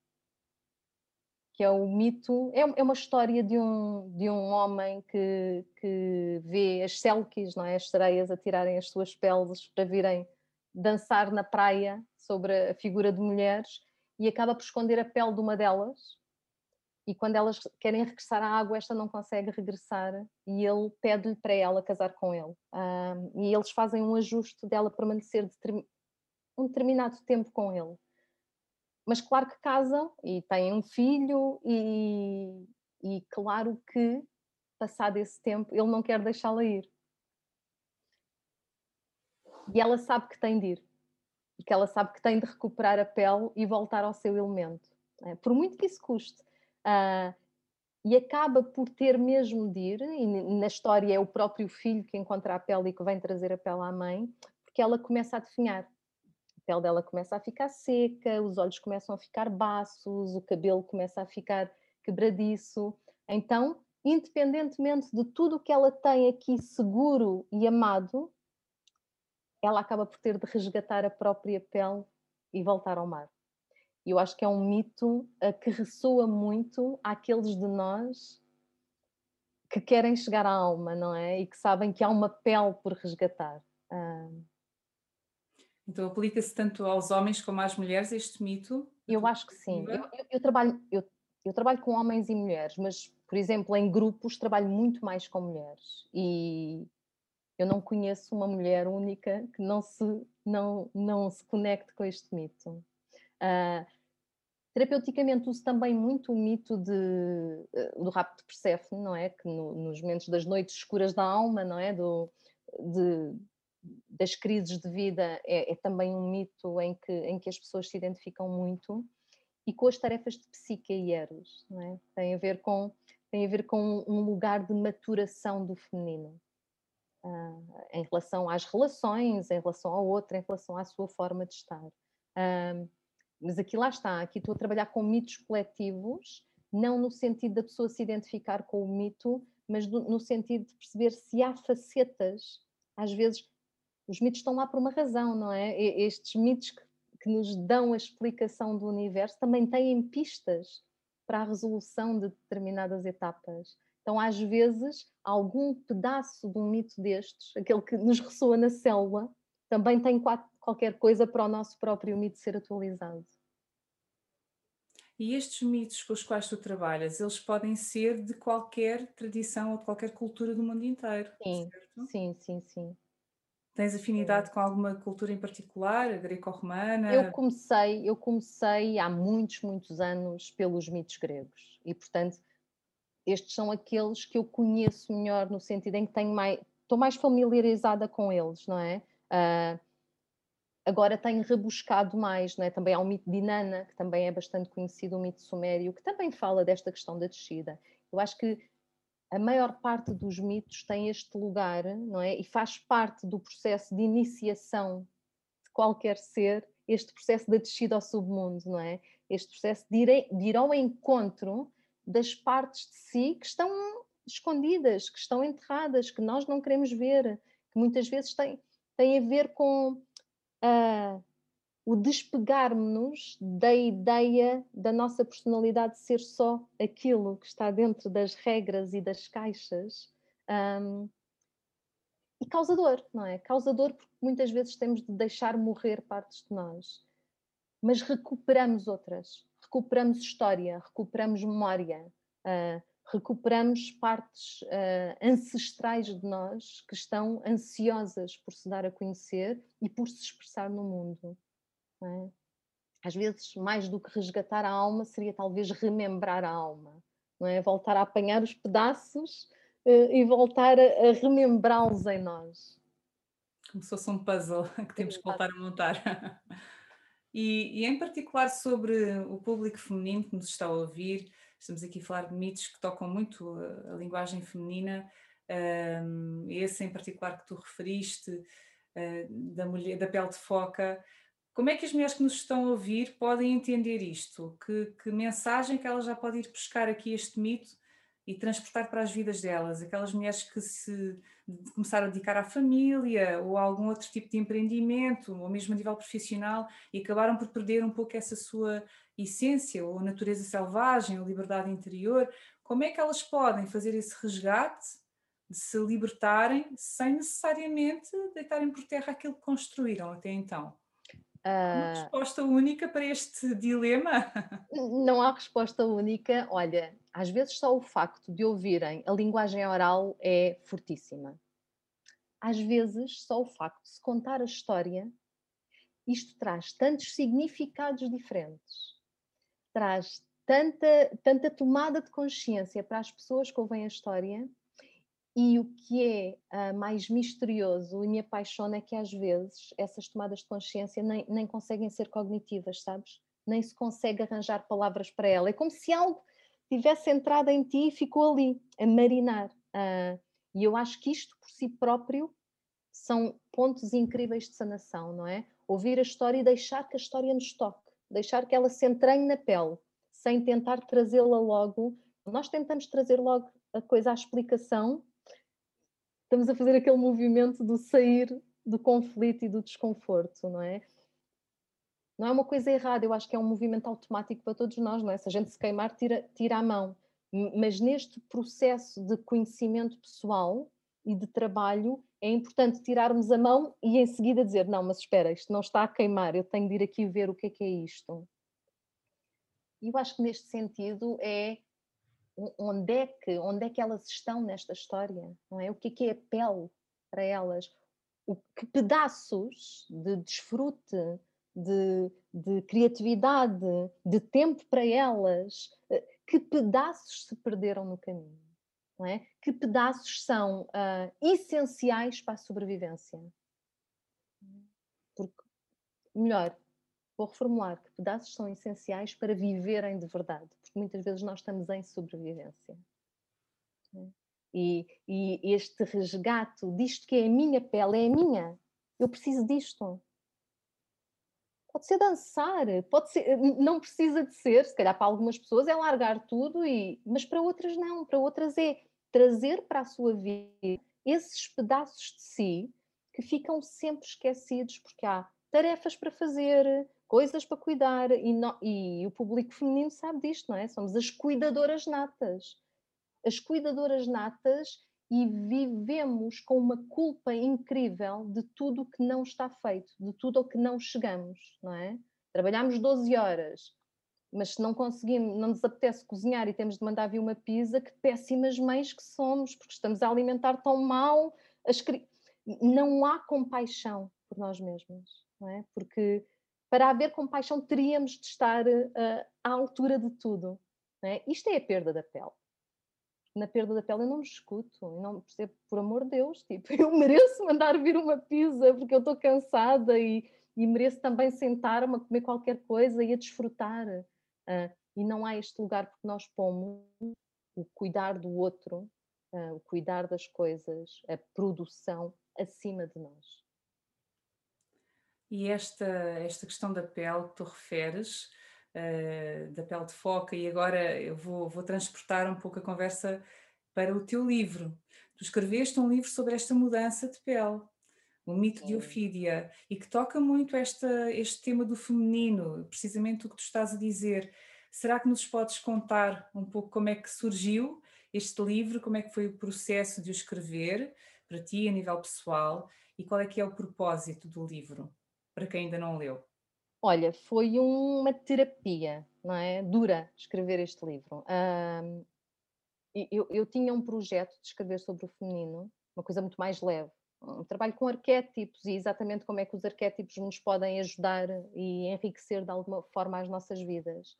que é o mito, é, é uma história de um, de um homem que, que vê as selkies, não é? as sereias, a tirarem as suas peles para virem dançar na praia sobre a figura de mulheres e acaba por esconder a pele de uma delas e quando elas querem regressar à água, esta não consegue regressar e ele pede-lhe para ela casar com ele. Um, e eles fazem um ajuste dela permanecer um determinado tempo com ele mas claro que casam e têm um filho e, e claro que passado esse tempo ele não quer deixá-la ir. E ela sabe que tem de ir, porque ela sabe que tem de recuperar a pele e voltar ao seu elemento, é? por muito que isso custe. Uh, e acaba por ter mesmo de ir, e na história é o próprio filho que encontra a pele e que vem trazer a pele à mãe, porque ela começa a definhar pele dela começa a ficar seca, os olhos começam a ficar baços, o cabelo começa a ficar quebradiço. Então, independentemente de tudo que ela tem aqui seguro e amado, ela acaba por ter de resgatar a própria pele e voltar ao mar. E eu acho que é um mito que ressoa muito àqueles de nós que querem chegar à alma, não é? E que sabem que há uma pele por resgatar. Uh... Então aplica-se tanto aos homens como às mulheres este mito? Eu acho que sim. Eu, eu, eu, trabalho, eu, eu trabalho com homens e mulheres, mas, por exemplo, em grupos trabalho muito mais com mulheres. E eu não conheço uma mulher única que não se, não, não se conecte com este mito. Uh, terapeuticamente uso também muito o mito de, uh, do rapto de Perséfone, não é? Que no, nos momentos das noites escuras da alma, não é? Do, de, das crises de vida é, é, também um mito em que, em que as pessoas se identificam muito e com as tarefas de psique e eros, é? Tem a ver com tem a ver com um lugar de maturação do feminino uh, em relação às relações, em relação ao outro, em relação à sua forma de estar. Uh, mas aqui lá está, aqui estou a trabalhar com mitos coletivos, não no sentido da pessoa se identificar com o mito, mas no sentido de perceber se há facetas. Às vezes, os mitos estão lá por uma razão, não é? Estes mitos que, que nos dão a explicação do universo também têm pistas para a resolução de determinadas etapas. Então, às vezes, algum pedaço de um mito destes, aquele que nos ressoa na célula, também tem qualquer coisa para o nosso próprio mito ser atualizado. E estes mitos com os quais tu trabalhas, eles podem ser de qualquer tradição ou de qualquer cultura do mundo inteiro, sim, certo? Sim, sim, sim. Tens afinidade com alguma cultura em particular, a greco-romana? Eu comecei, eu comecei há muitos, muitos anos pelos mitos gregos e, portanto, estes são aqueles que eu conheço melhor no sentido em que tenho mais, estou mais familiarizada com eles, não é? Uh, agora tenho rebuscado mais, não é? Também há o mito de Inanna, que também é bastante conhecido, o mito sumério, que também fala desta questão da descida. Eu acho que a maior parte dos mitos tem este lugar, não é? E faz parte do processo de iniciação de qualquer ser, este processo da descida ao submundo, não é? Este processo de ir, de ir ao encontro das partes de si que estão escondidas, que estão enterradas, que nós não queremos ver, que muitas vezes tem, tem a ver com uh, o despegar-nos da ideia da nossa personalidade ser só aquilo que está dentro das regras e das caixas. Um, e causador, não é? Causador porque muitas vezes temos de deixar morrer partes de nós, mas recuperamos outras recuperamos história, recuperamos memória, uh, recuperamos partes uh, ancestrais de nós que estão ansiosas por se dar a conhecer e por se expressar no mundo. É? Às vezes, mais do que resgatar a alma, seria talvez remembrar a alma, é? Voltar a apanhar os pedaços uh, e voltar a, a remembrá-los em nós. Como se fosse um puzzle <laughs> que temos que voltar a montar. <laughs> E, e, em particular sobre o público feminino que nos está a ouvir, estamos aqui a falar de mitos que tocam muito a, a linguagem feminina, um, esse em particular que tu referiste, uh, da, mulher, da pele de foca. Como é que as mulheres que nos estão a ouvir podem entender isto? Que, que mensagem que elas já podem ir buscar aqui este mito e transportar para as vidas delas? Aquelas mulheres que se começaram a dedicar à família ou a algum outro tipo de empreendimento, ou mesmo a nível profissional, e acabaram por perder um pouco essa sua essência, ou natureza selvagem, ou liberdade interior, como é que elas podem fazer esse resgate de se libertarem sem necessariamente deitarem por terra aquilo que construíram até então? Uma ah, resposta única para este dilema? <laughs> Não há resposta única. Olha, às vezes só o facto de ouvirem a linguagem oral é fortíssima. Às vezes só o facto de se contar a história, isto traz tantos significados diferentes, traz tanta, tanta tomada de consciência para as pessoas que ouvem a história e o que é uh, mais misterioso e me apaixona é que às vezes essas tomadas de consciência nem, nem conseguem ser cognitivas, sabes? Nem se consegue arranjar palavras para ela. É como se algo tivesse entrado em ti e ficou ali, a marinar. Uh, e eu acho que isto por si próprio são pontos incríveis de sanação, não é? Ouvir a história e deixar que a história nos toque, deixar que ela se entranhe na pele, sem tentar trazê-la logo. Nós tentamos trazer logo a coisa à explicação estamos a fazer aquele movimento do sair do conflito e do desconforto, não é? Não é uma coisa errada, eu acho que é um movimento automático para todos nós, não é? Se a gente se queimar, tira, tira a mão. Mas neste processo de conhecimento pessoal e de trabalho, é importante tirarmos a mão e em seguida dizer: não, mas espera, isto não está a queimar, eu tenho de ir aqui ver o que é que é isto. E eu acho que neste sentido é onde é que, onde é que elas estão nesta história, não é? O que é que é a pele para elas? O que pedaços de desfrute, de, de criatividade, de tempo para elas, eh, que pedaços se perderam no caminho? Não é? Que pedaços são uh, essenciais para a sobrevivência? Porque, melhor, vou reformular, que pedaços são essenciais para viverem de verdade? Muitas vezes nós estamos em sobrevivência. E, e este resgate disto que é a minha pele, é a minha. Eu preciso disto. Pode ser dançar, pode ser, não precisa de ser, se calhar para algumas pessoas é largar tudo, e, mas para outras não, para outras é trazer para a sua vida esses pedaços de si que ficam sempre esquecidos porque há tarefas para fazer, coisas para cuidar e, e o público feminino sabe disto, não é? Somos as cuidadoras natas. As cuidadoras natas e vivemos com uma culpa incrível de tudo o que não está feito, de tudo ao que não chegamos, não é? Trabalhamos 12 horas, mas se não conseguimos, não nos apetece cozinhar e temos de mandar vir uma pizza, que péssimas mães que somos, porque estamos a alimentar tão mal as Não há compaixão por nós mesmas, não é? Porque para haver compaixão teríamos de estar uh, à altura de tudo. É? Isto é a perda da pele na perda da pele eu não me escuto, eu não percebo, por amor de Deus, tipo, <laughs> eu mereço mandar vir uma pizza porque eu estou cansada e, e mereço também sentar-me a comer qualquer coisa e a desfrutar. Uh, e não há este lugar porque nós pomos o cuidar do outro, uh, o cuidar das coisas, a produção acima de nós. E esta, esta questão da pele que tu referes, uh, da pele de foca, e agora eu vou, vou transportar um pouco a conversa para o teu livro. Tu escreveste um livro sobre esta mudança de pele, o mito de Ofídia, e que toca muito esta, este tema do feminino, precisamente o que tu estás a dizer. Será que nos podes contar um pouco como é que surgiu este livro, como é que foi o processo de o escrever para ti a nível pessoal e qual é que é o propósito do livro, para quem ainda não leu? Olha, foi uma terapia, não é? Dura escrever este livro. Um, eu, eu, tinha um projeto de escrever sobre o feminino, uma coisa muito mais leve. Um trabalho com arquétipos e exatamente como é que os arquétipos nos podem ajudar e enriquecer de alguma forma as nossas vidas.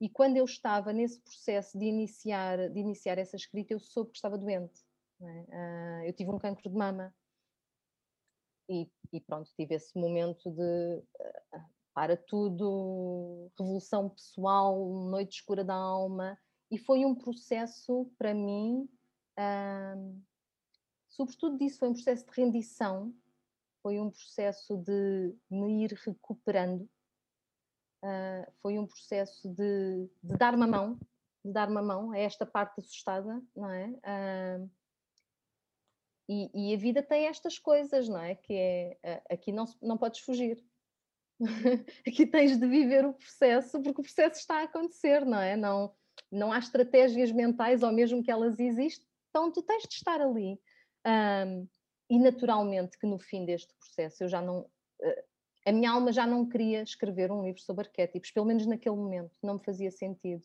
E quando eu estava nesse processo de iniciar, de iniciar essa escrita, eu soube que estava doente. É? Uh, eu tive um cancro de mama e, e, pronto, tive esse momento de uh, para tudo, revolução pessoal, noite escura da alma, e foi um processo para mim, sobretudo disso, foi um processo de rendição, foi um processo de me ir recuperando, uh, foi um processo de, de dar uma mão, de dar uma mão a esta parte assustada, não é? Uh, e, e, a vida tem estas coisas, não é? Que é aqui não, não podes fugir. <laughs> aqui tens de viver o processo, porque o processo está a acontecer, não é? Não, não há estratégias mentais, ou mesmo que elas existem, então tu tens de estar ali. Um, e naturalmente que no fim deste processo eu já não. Uh, a minha alma já não queria escrever um livro sobre arquétipos, pelo menos naquele momento, não me fazia sentido.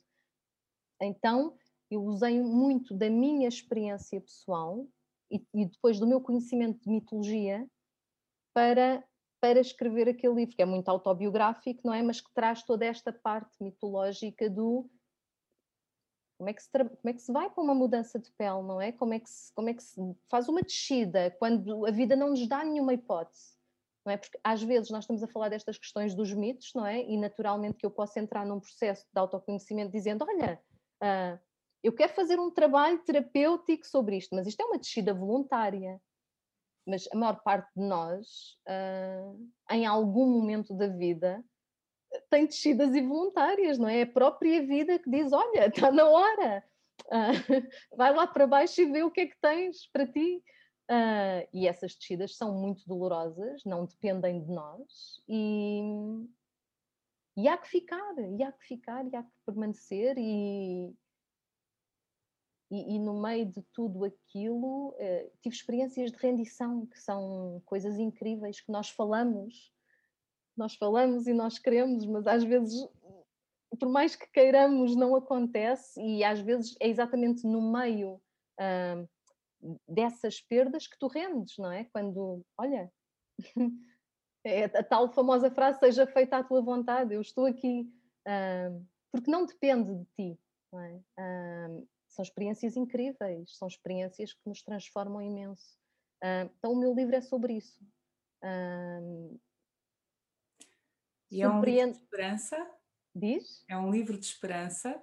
Então eu usei muito da minha experiência pessoal e, e depois do meu conhecimento de mitologia para para escrever aquele livro, que é muito autobiográfico, não é? Mas que traz toda esta parte mitológica do como é que se, como é que se vai para uma mudança de pele, não é? Como é, que se, como é que se faz uma descida quando a vida não nos dá nenhuma hipótese, não é? Porque às vezes nós estamos a falar destas questões dos mitos, não é? E naturalmente que eu posso entrar num processo de autoconhecimento dizendo, olha, uh, eu quero fazer um trabalho terapêutico sobre isto, mas isto é uma descida voluntária. Mas a maior parte de nós, uh, em algum momento da vida, tem descidas involuntárias, não é? É a própria vida que diz: olha, está <laughs> na hora, uh, <laughs> vai lá para baixo e vê o que é que tens para ti. Uh, e essas descidas são muito dolorosas, não dependem de nós, e, e há que ficar, e há que ficar, e há que permanecer, e, e, e no meio de tudo aquilo uh, tive experiências de rendição, que são coisas incríveis que nós falamos, nós falamos e nós queremos, mas às vezes por mais que queiramos, não acontece, e às vezes é exatamente no meio uh, dessas perdas que tu rendes, não é? Quando, olha, <laughs> é a tal famosa frase: seja feita à tua vontade, eu estou aqui, uh, porque não depende de ti, é? Uh, são experiências incríveis, são experiências que nos transformam imenso. então, o meu livro é sobre isso. e é um livro de esperança? Diz? É um livro de esperança?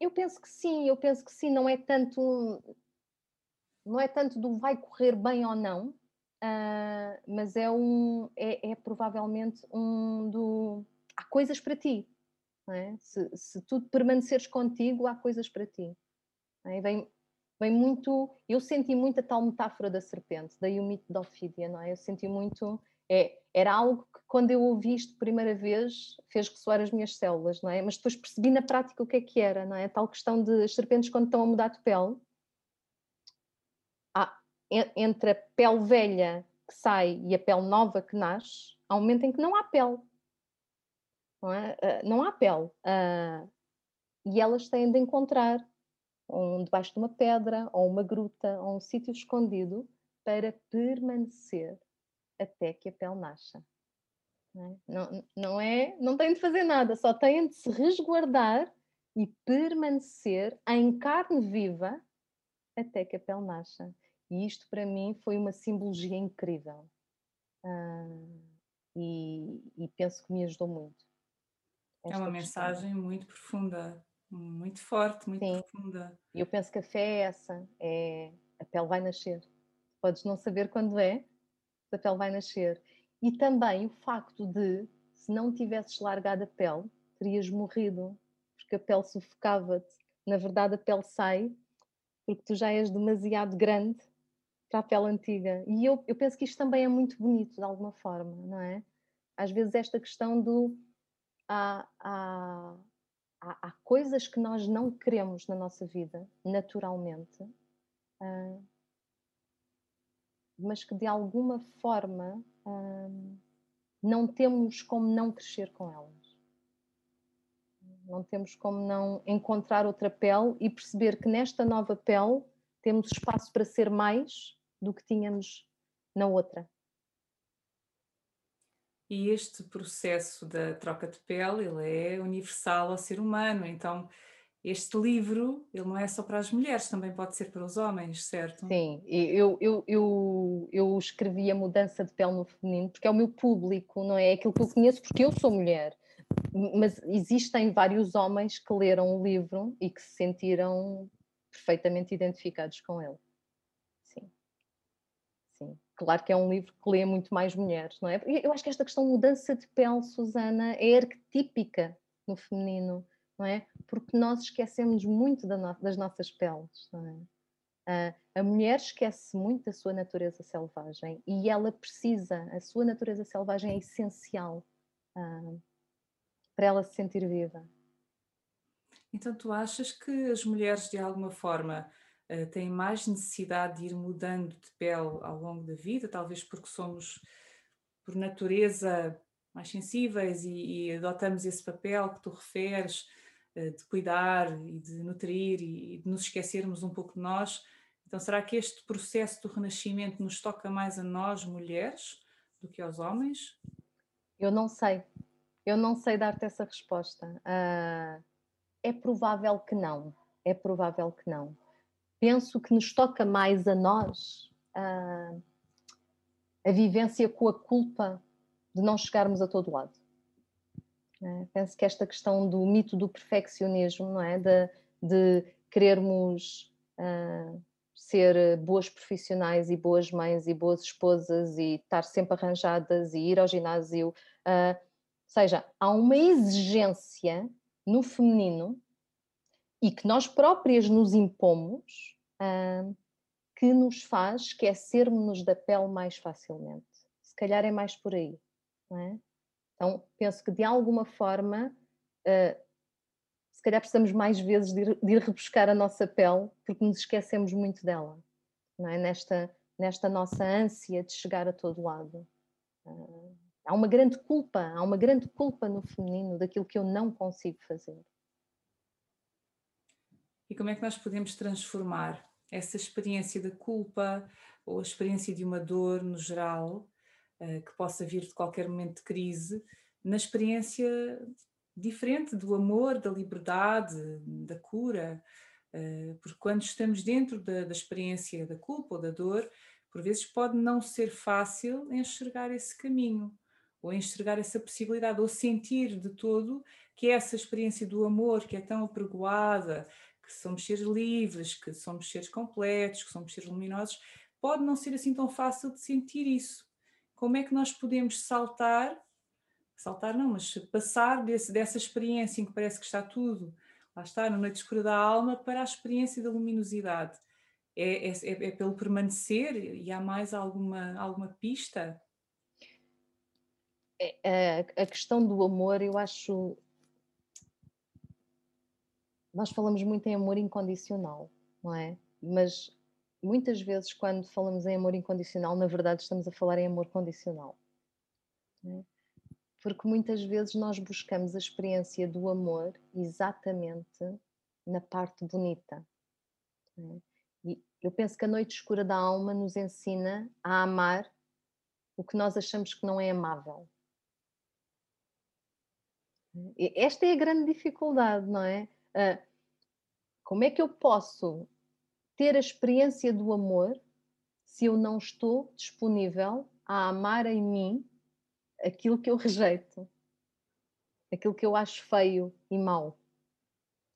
Eu penso que sim, eu penso que sim, não é tanto não é tanto do vai correr bem ou não, uh, mas é um é, é, provavelmente um do há coisas para ti, é? se, se tu permaneceres contigo, há coisas para ti. É? Vem, vem muito, eu senti muito a tal metáfora da serpente, daí o mito da Ofídia, não é? Eu senti muito é, era algo que quando eu ouvi isto primeira vez fez ressoar as minhas células, não é? Mas depois percebi na prática o que é que era, não é? A tal questão de as serpentes quando estão a mudar de pele, há, entre a pele velha que sai e a pele nova que nasce, há um momento em que não há pele. Não, é? Ah, não há pele. Uh, e elas têm de encontrar um, debaixo de uma pedra, ou uma gruta, ou um sítio escondido para permanecer até que a pele nasça. Não, é? não, não, é, não têm de fazer nada, só têm de se resguardar e permanecer em carne viva até que a pele nasça. E isto para mim foi uma simbologia incrível. Uh, e, e, penso que me ajudou muito. É uma mensagem muito profunda, muito forte, muito Sim. profunda. E eu penso que a fé é essa, é a pele vai nascer. Podes não saber quando é, a pele vai nascer. E também o facto de, se não tivesses largado a pele, terias morrido, porque a pele sufocava-te. Na verdade, a pele sai porque tu já és demasiado grande para a pele antiga. E eu, eu penso que isto também é muito bonito, de alguma forma, não é? Às vezes, esta questão do. Há, há, há, há coisas que nós não queremos na nossa vida, naturalmente. Uh, mas que de alguma forma hum, não temos como não crescer com elas. Não temos como não encontrar outra pele e perceber que nesta nova pele temos espaço para ser mais do que tínhamos na outra. E este processo da troca de pele, ele é universal ao ser humano, então este livro, ele não é só para as mulheres, também pode ser para os homens, certo? Sim, eu, eu, eu, eu escrevi a mudança de pele no feminino porque é o meu público, não é? é aquilo que eu conheço porque eu sou mulher. Mas existem vários homens que leram o livro e que se sentiram perfeitamente identificados com ele. Claro que é um livro que lê muito mais mulheres, não é? Eu acho que esta questão de mudança de pele, Susana, é arquetípica no feminino não é? Porque nós esquecemos muito das nossas peles, não é? Uh, a mulher esquece muito da sua natureza selvagem e ela precisa, a sua natureza selvagem é essencial uh, para ela se sentir viva. Então, tu achas que as mulheres, de alguma forma, uh, têm mais necessidade de ir mudando de pele ao longo da vida, talvez porque somos, por natureza, mais sensíveis e, e adotamos esse papel que tu referes? Eh, de cuidar e de nutrir e de nos esquecermos um pouco de nós. Então, será que este processo do renascimento nos toca mais a nós, mulheres, do que aos homens? Eu não sei. Eu não sei dar-te essa resposta. Uh, é provável que não. É provável que não. Penso que nos toca mais a nós uh, a vivência com a culpa de não chegarmos a todo lado. É? Penso que esta questão do mito do perfeccionismo, não é? De, de querermos uh, ser boas profissionais e boas mães e boas esposas e estar sempre arranjadas e ir ao ginásio. Uh, ou seja, há uma exigência no feminino e que nós próprias nos impomos uh, que nos faz esquecermos-nos da pele mais facilmente. Se calhar é mais por aí, é? Então, penso que de alguma forma, uh, se calhar precisamos mais vezes de ir, de ir, rebuscar a nossa pele, porque nos esquecemos muito dela, é? Nesta, nesta nossa ânsia de chegar a todo lado. Uh, há uma grande culpa, há uma grande culpa no feminino daquilo que eu não consigo fazer. E como é que nós podemos transformar essa experiência da culpa ou a experiência de uma dor no geral eh, que possa vir de qualquer momento de crise, na experiência diferente do amor, da liberdade, da cura. Eh, porque quando estamos dentro da, da experiência da culpa ou da dor, por vezes pode não ser fácil enxergar esse caminho, ou enxergar essa possibilidade, ou sentir de todo que essa experiência do amor que é tão apregoada, que somos seres livres, que somos seres completos, que somos seres luminosos, pode não ser assim tão fácil de sentir isso como é que nós podemos saltar, saltar não, mas passar desse, dessa experiência em que parece que está tudo, lá está, na noite escura da alma, para a experiência da luminosidade. É, é, é, é pelo permanecer e há mais alguma, alguma pista? É, a questão do amor, eu acho. Nós falamos muito em amor incondicional, não é? Mas muitas vezes, quando falamos em amor incondicional, na verdade estamos a falar em amor condicional. É? Porque muitas vezes nós buscamos a experiência do amor exatamente na parte bonita. É? E eu penso que a noite escura da alma nos ensina a amar o que nós achamos que não é amável. Esta é a grande dificuldade, não é? Ah, como é que eu posso ter a experiência do amor se eu não estou disponível a amar em mim aquilo que eu rejeito, aquilo que eu acho feio e mau.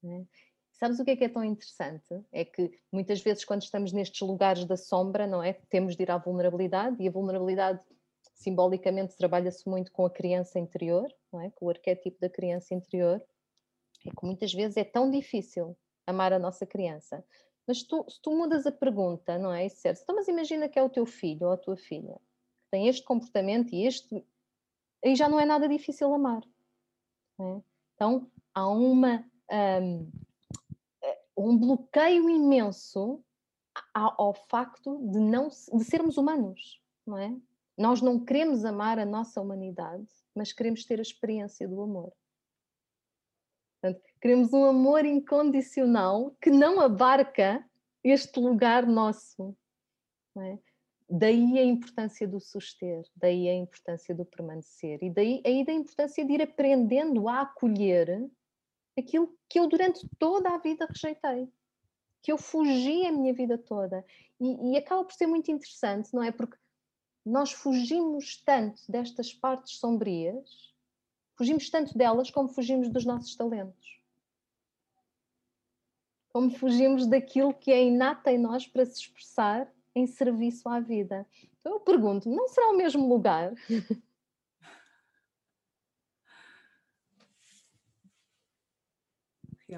Né? Sabes o que é que é tão interessante? É que muitas vezes, quando estamos nestes lugares da sombra, não é? Temos de ir à vulnerabilidade e a vulnerabilidade simbolicamente trabalha-se muito com a criança interior, não é? Com o arquétipo da criança interior. É que muitas vezes é tão difícil amar a nossa criança, mas tu, se tu mudas a pergunta, não é? Certo. Então, mas imagina que é o teu filho ou a tua filha que tem este comportamento e este. Aí já não é nada difícil amar. É? Então, há uma, um, um bloqueio imenso ao facto de, não, de sermos humanos, não é? Nós não queremos amar a nossa humanidade, mas queremos ter a experiência do amor. Portanto, queremos um amor incondicional que não abarca este lugar nosso. É? Daí a importância do suster, daí a importância do permanecer e daí aí da importância de ir aprendendo a acolher aquilo que eu durante toda a vida rejeitei, que eu fugi a minha vida toda. E, e acaba por ser muito interessante, não é? Porque nós fugimos tanto destas partes sombrias Fugimos tanto delas como fugimos dos nossos talentos. Como fugimos daquilo que é inato em nós para se expressar em serviço à vida. Então eu pergunto: não será o mesmo lugar? Realmente. <laughs>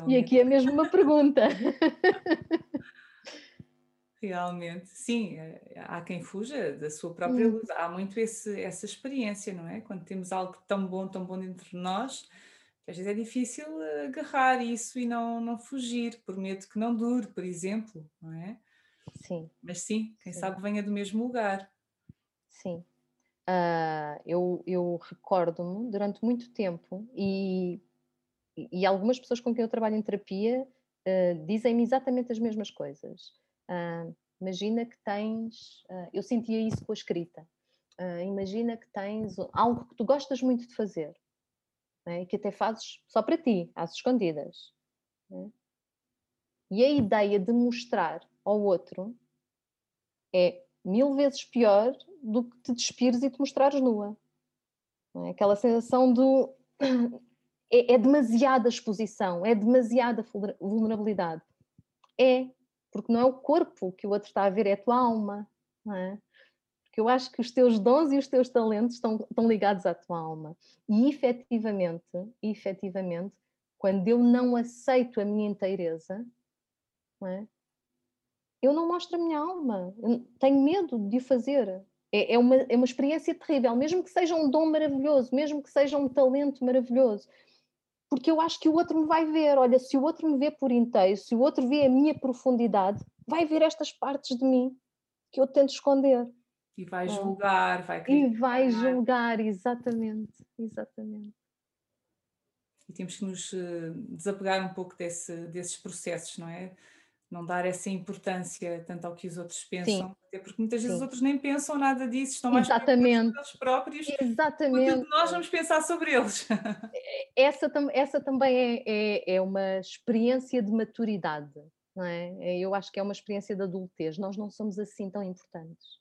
E aqui é mesmo uma pergunta. <laughs> Realmente, sim, eh, há quem fuja da sua própria luz, há muito esse, essa experiência, não é? Quando temos algo tão bom, tão bom dentro de nós, às vezes é difícil agarrar isso e não, não fugir, por medo que não dure, por exemplo, não é? Sim. Mas sim, quem sim. sabe venha do mesmo lugar. Sim. Uh, eu eu recordo-me durante muito tempo e, e algumas pessoas com quem eu trabalho em terapia uh, dizem-me exatamente as mesmas coisas Uh, imagina que tens, uh, eu sentia isso com a escrita. Uh, imagina que tens algo que tu gostas muito de fazer né, e que até fazes só para ti, às escondidas. Né? E a ideia de mostrar ao outro é mil vezes pior do que te despires e te mostrares nua. É? Aquela sensação do. <coughs> É, é demasiada exposição, é demasiada vulnerabilidade. É, porque não é o corpo que o outro está a ver, é a tua alma, não é? Porque eu acho que os teus dons e os teus talentos estão, estão ligados à tua alma. E efetivamente, efetivamente, quando eu não aceito a minha inteireza, não é? eu não mostro a minha alma, eu tenho medo de o fazer. É, é, uma, é uma experiência terrível, mesmo que seja um dom maravilhoso, mesmo que seja um talento maravilhoso, porque eu acho que o outro me vai ver. Olha, se o outro me vê por inteiro, se o outro vê a minha profundidade, vai ver estas partes de mim que eu tento esconder. E vai julgar, vai criticar. E vai julgar, exatamente, exatamente. E temos que nos eh, desapegar um pouco desse, desses processos, não é? Não dar essa importância tanto ao que os outros pensam, Sim. até porque muitas vezes Sim. os outros nem pensam nada disso, estão mais Exatamente. eles próprios Exatamente. do que nós vamos pensar sobre eles. <laughs> Essa, essa também é, é, é uma experiência de maturidade, não é? Eu acho que é uma experiência de adultez. Nós não somos assim tão importantes.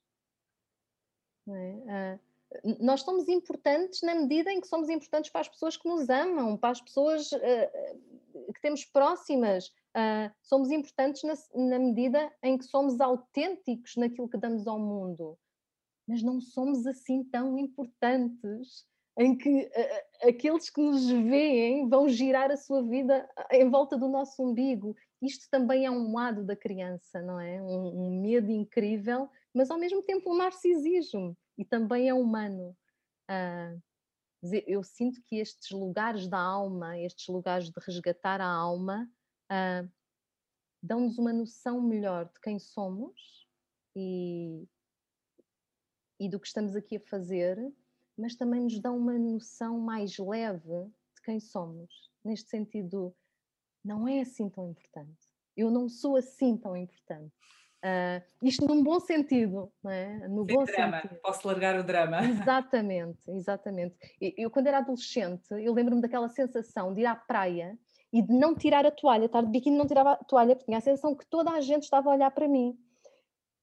Não é? Uh, nós somos importantes na medida em que somos importantes para as pessoas que nos amam, para as pessoas uh, que temos próximas. Uh, somos importantes na, na, medida em que somos autênticos naquilo que damos ao mundo. Mas não somos assim tão importantes em que uh, aqueles que nos veem vão girar a sua vida em volta do nosso umbigo. Isto também é um lado da criança, não é? Um, um medo incrível, mas ao mesmo tempo um narcisismo e também é humano. Uh, eu sinto que estes lugares da alma, estes lugares de resgatar a alma, uh, dão-nos uma noção melhor de quem somos e, e do que estamos aqui a fazer, mas também nos dão uma noção mais leve de quem somos. Neste sentido, não é assim tão importante. Eu não sou assim tão importante. Uh, isto num bom sentido, não é? No Sem bom drama, sentido. posso largar o drama. <laughs> Exatamente, exatamente. Eu, quando era adolescente, eu lembro-me daquela sensação de ir à praia e de não tirar a toalha, estar de biquíni não tirava a toalha, porque tinha a sensação que toda a gente estava a olhar para mim.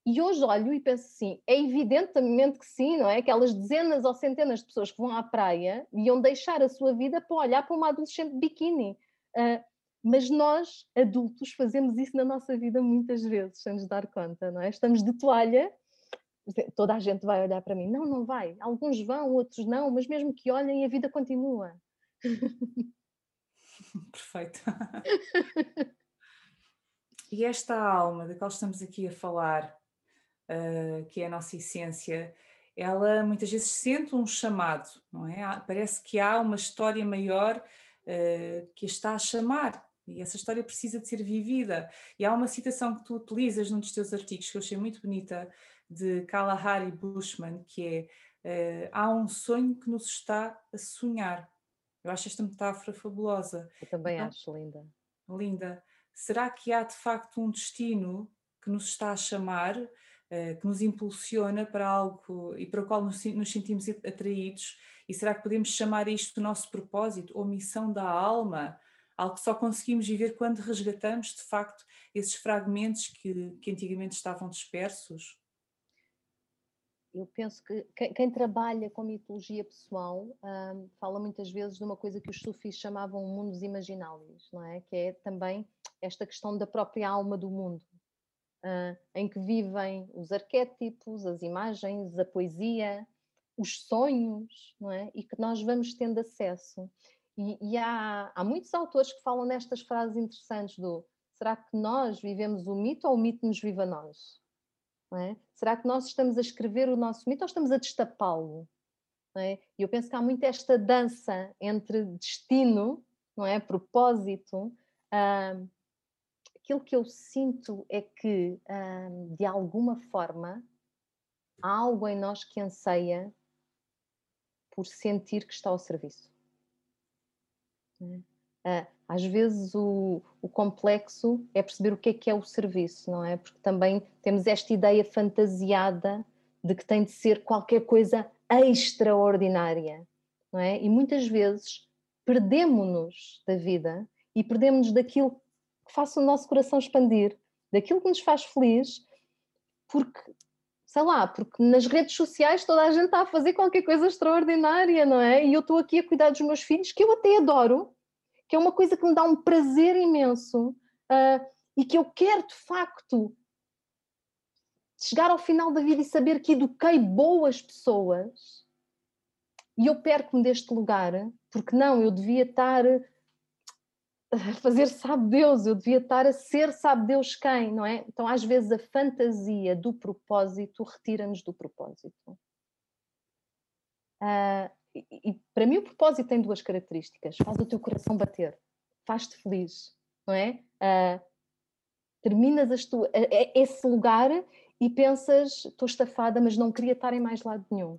E hoje olho e penso assim, é evidentemente que sim, não é? Aquelas dezenas ou centenas de pessoas que vão à praia iam deixar a sua vida para olhar para uma adolescente de biquíni. Uh, mas nós, adultos, fazemos isso na nossa vida muitas vezes, sem nos dar conta, não é? Estamos de toalha, toda a gente vai olhar para mim. Não, não vai. Alguns vão, outros não, mas mesmo que olhem, a vida continua. <laughs> <laughs> Perfeito. <laughs> e esta alma da qual estamos aqui a falar, uh, que é a nossa essência, ela muitas vezes sente um chamado, não é? Parece que há uma história maior uh, que a está a chamar e essa história precisa de ser vivida. E há uma citação que tu utilizas num dos teus artigos que eu achei muito bonita, de Kalahari Bushman, que é uh, há um sonho que nos está a sonhar. Eu acho esta metáfora fabulosa. Eu também então, acho linda. Linda. Será que há de facto um destino que nos está a chamar, uh, que nos impulsiona para algo e para o qual nos, nos sentimos atraídos? E será que podemos chamar isto do nosso propósito ou missão da alma? algo que só conseguimos viver quando resgatamos de facto esses fragmentos que, que antigamente estavam dispersos? Eu penso que quem, quem trabalha com mitologia pessoal um, fala muitas vezes de uma coisa que os sufis chamavam mundos imaginários, não é? Que é também esta questão da própria alma do mundo, uh, em que vivem os arquétipos, as imagens, a poesia, os sonhos, não é? E que nós vamos tendo acesso. E, e há, há, muitos autores que falam nestas frases interessantes do será que nós vivemos o mito ou o mito nos vive a nós? É? Será que nós estamos a escrever o nosso mito ou estamos a destapá-lo? É? E eu penso que há muito esta dança entre destino, não é? propósito. aquilo que eu sinto é que, de alguma forma, há algo em nós que anseia por sentir que está ao serviço. Uh, às vezes o, o, complexo é perceber o que é que é o serviço, não é? Porque também temos esta ideia fantasiada de que tem de ser qualquer coisa extraordinária, não é? E muitas vezes perdemos-nos da vida e perdemos-nos daquilo que faça o nosso coração expandir, daquilo que nos faz feliz, porque sei lá, porque nas redes sociais toda a gente está a fazer qualquer coisa extraordinária, não é? E eu estou aqui a cuidar dos meus filhos, que eu até adoro, que é uma coisa que me dá um prazer imenso uh, e que eu quero de facto chegar ao final da vida e saber que eduquei boas pessoas e eu perco-me deste lugar, porque não, eu devia estar a fazer sabe Deus, eu devia estar a ser sabe Deus quem, não é? Então às vezes a fantasia do propósito retira-nos do propósito. Uh, e, e, para mim o propósito tem duas características: faz o teu coração bater, faz-te feliz, não é? Uh, terminas as tu, esse lugar e pensas, estou estafada, mas não queria estar em mais lado nenhum.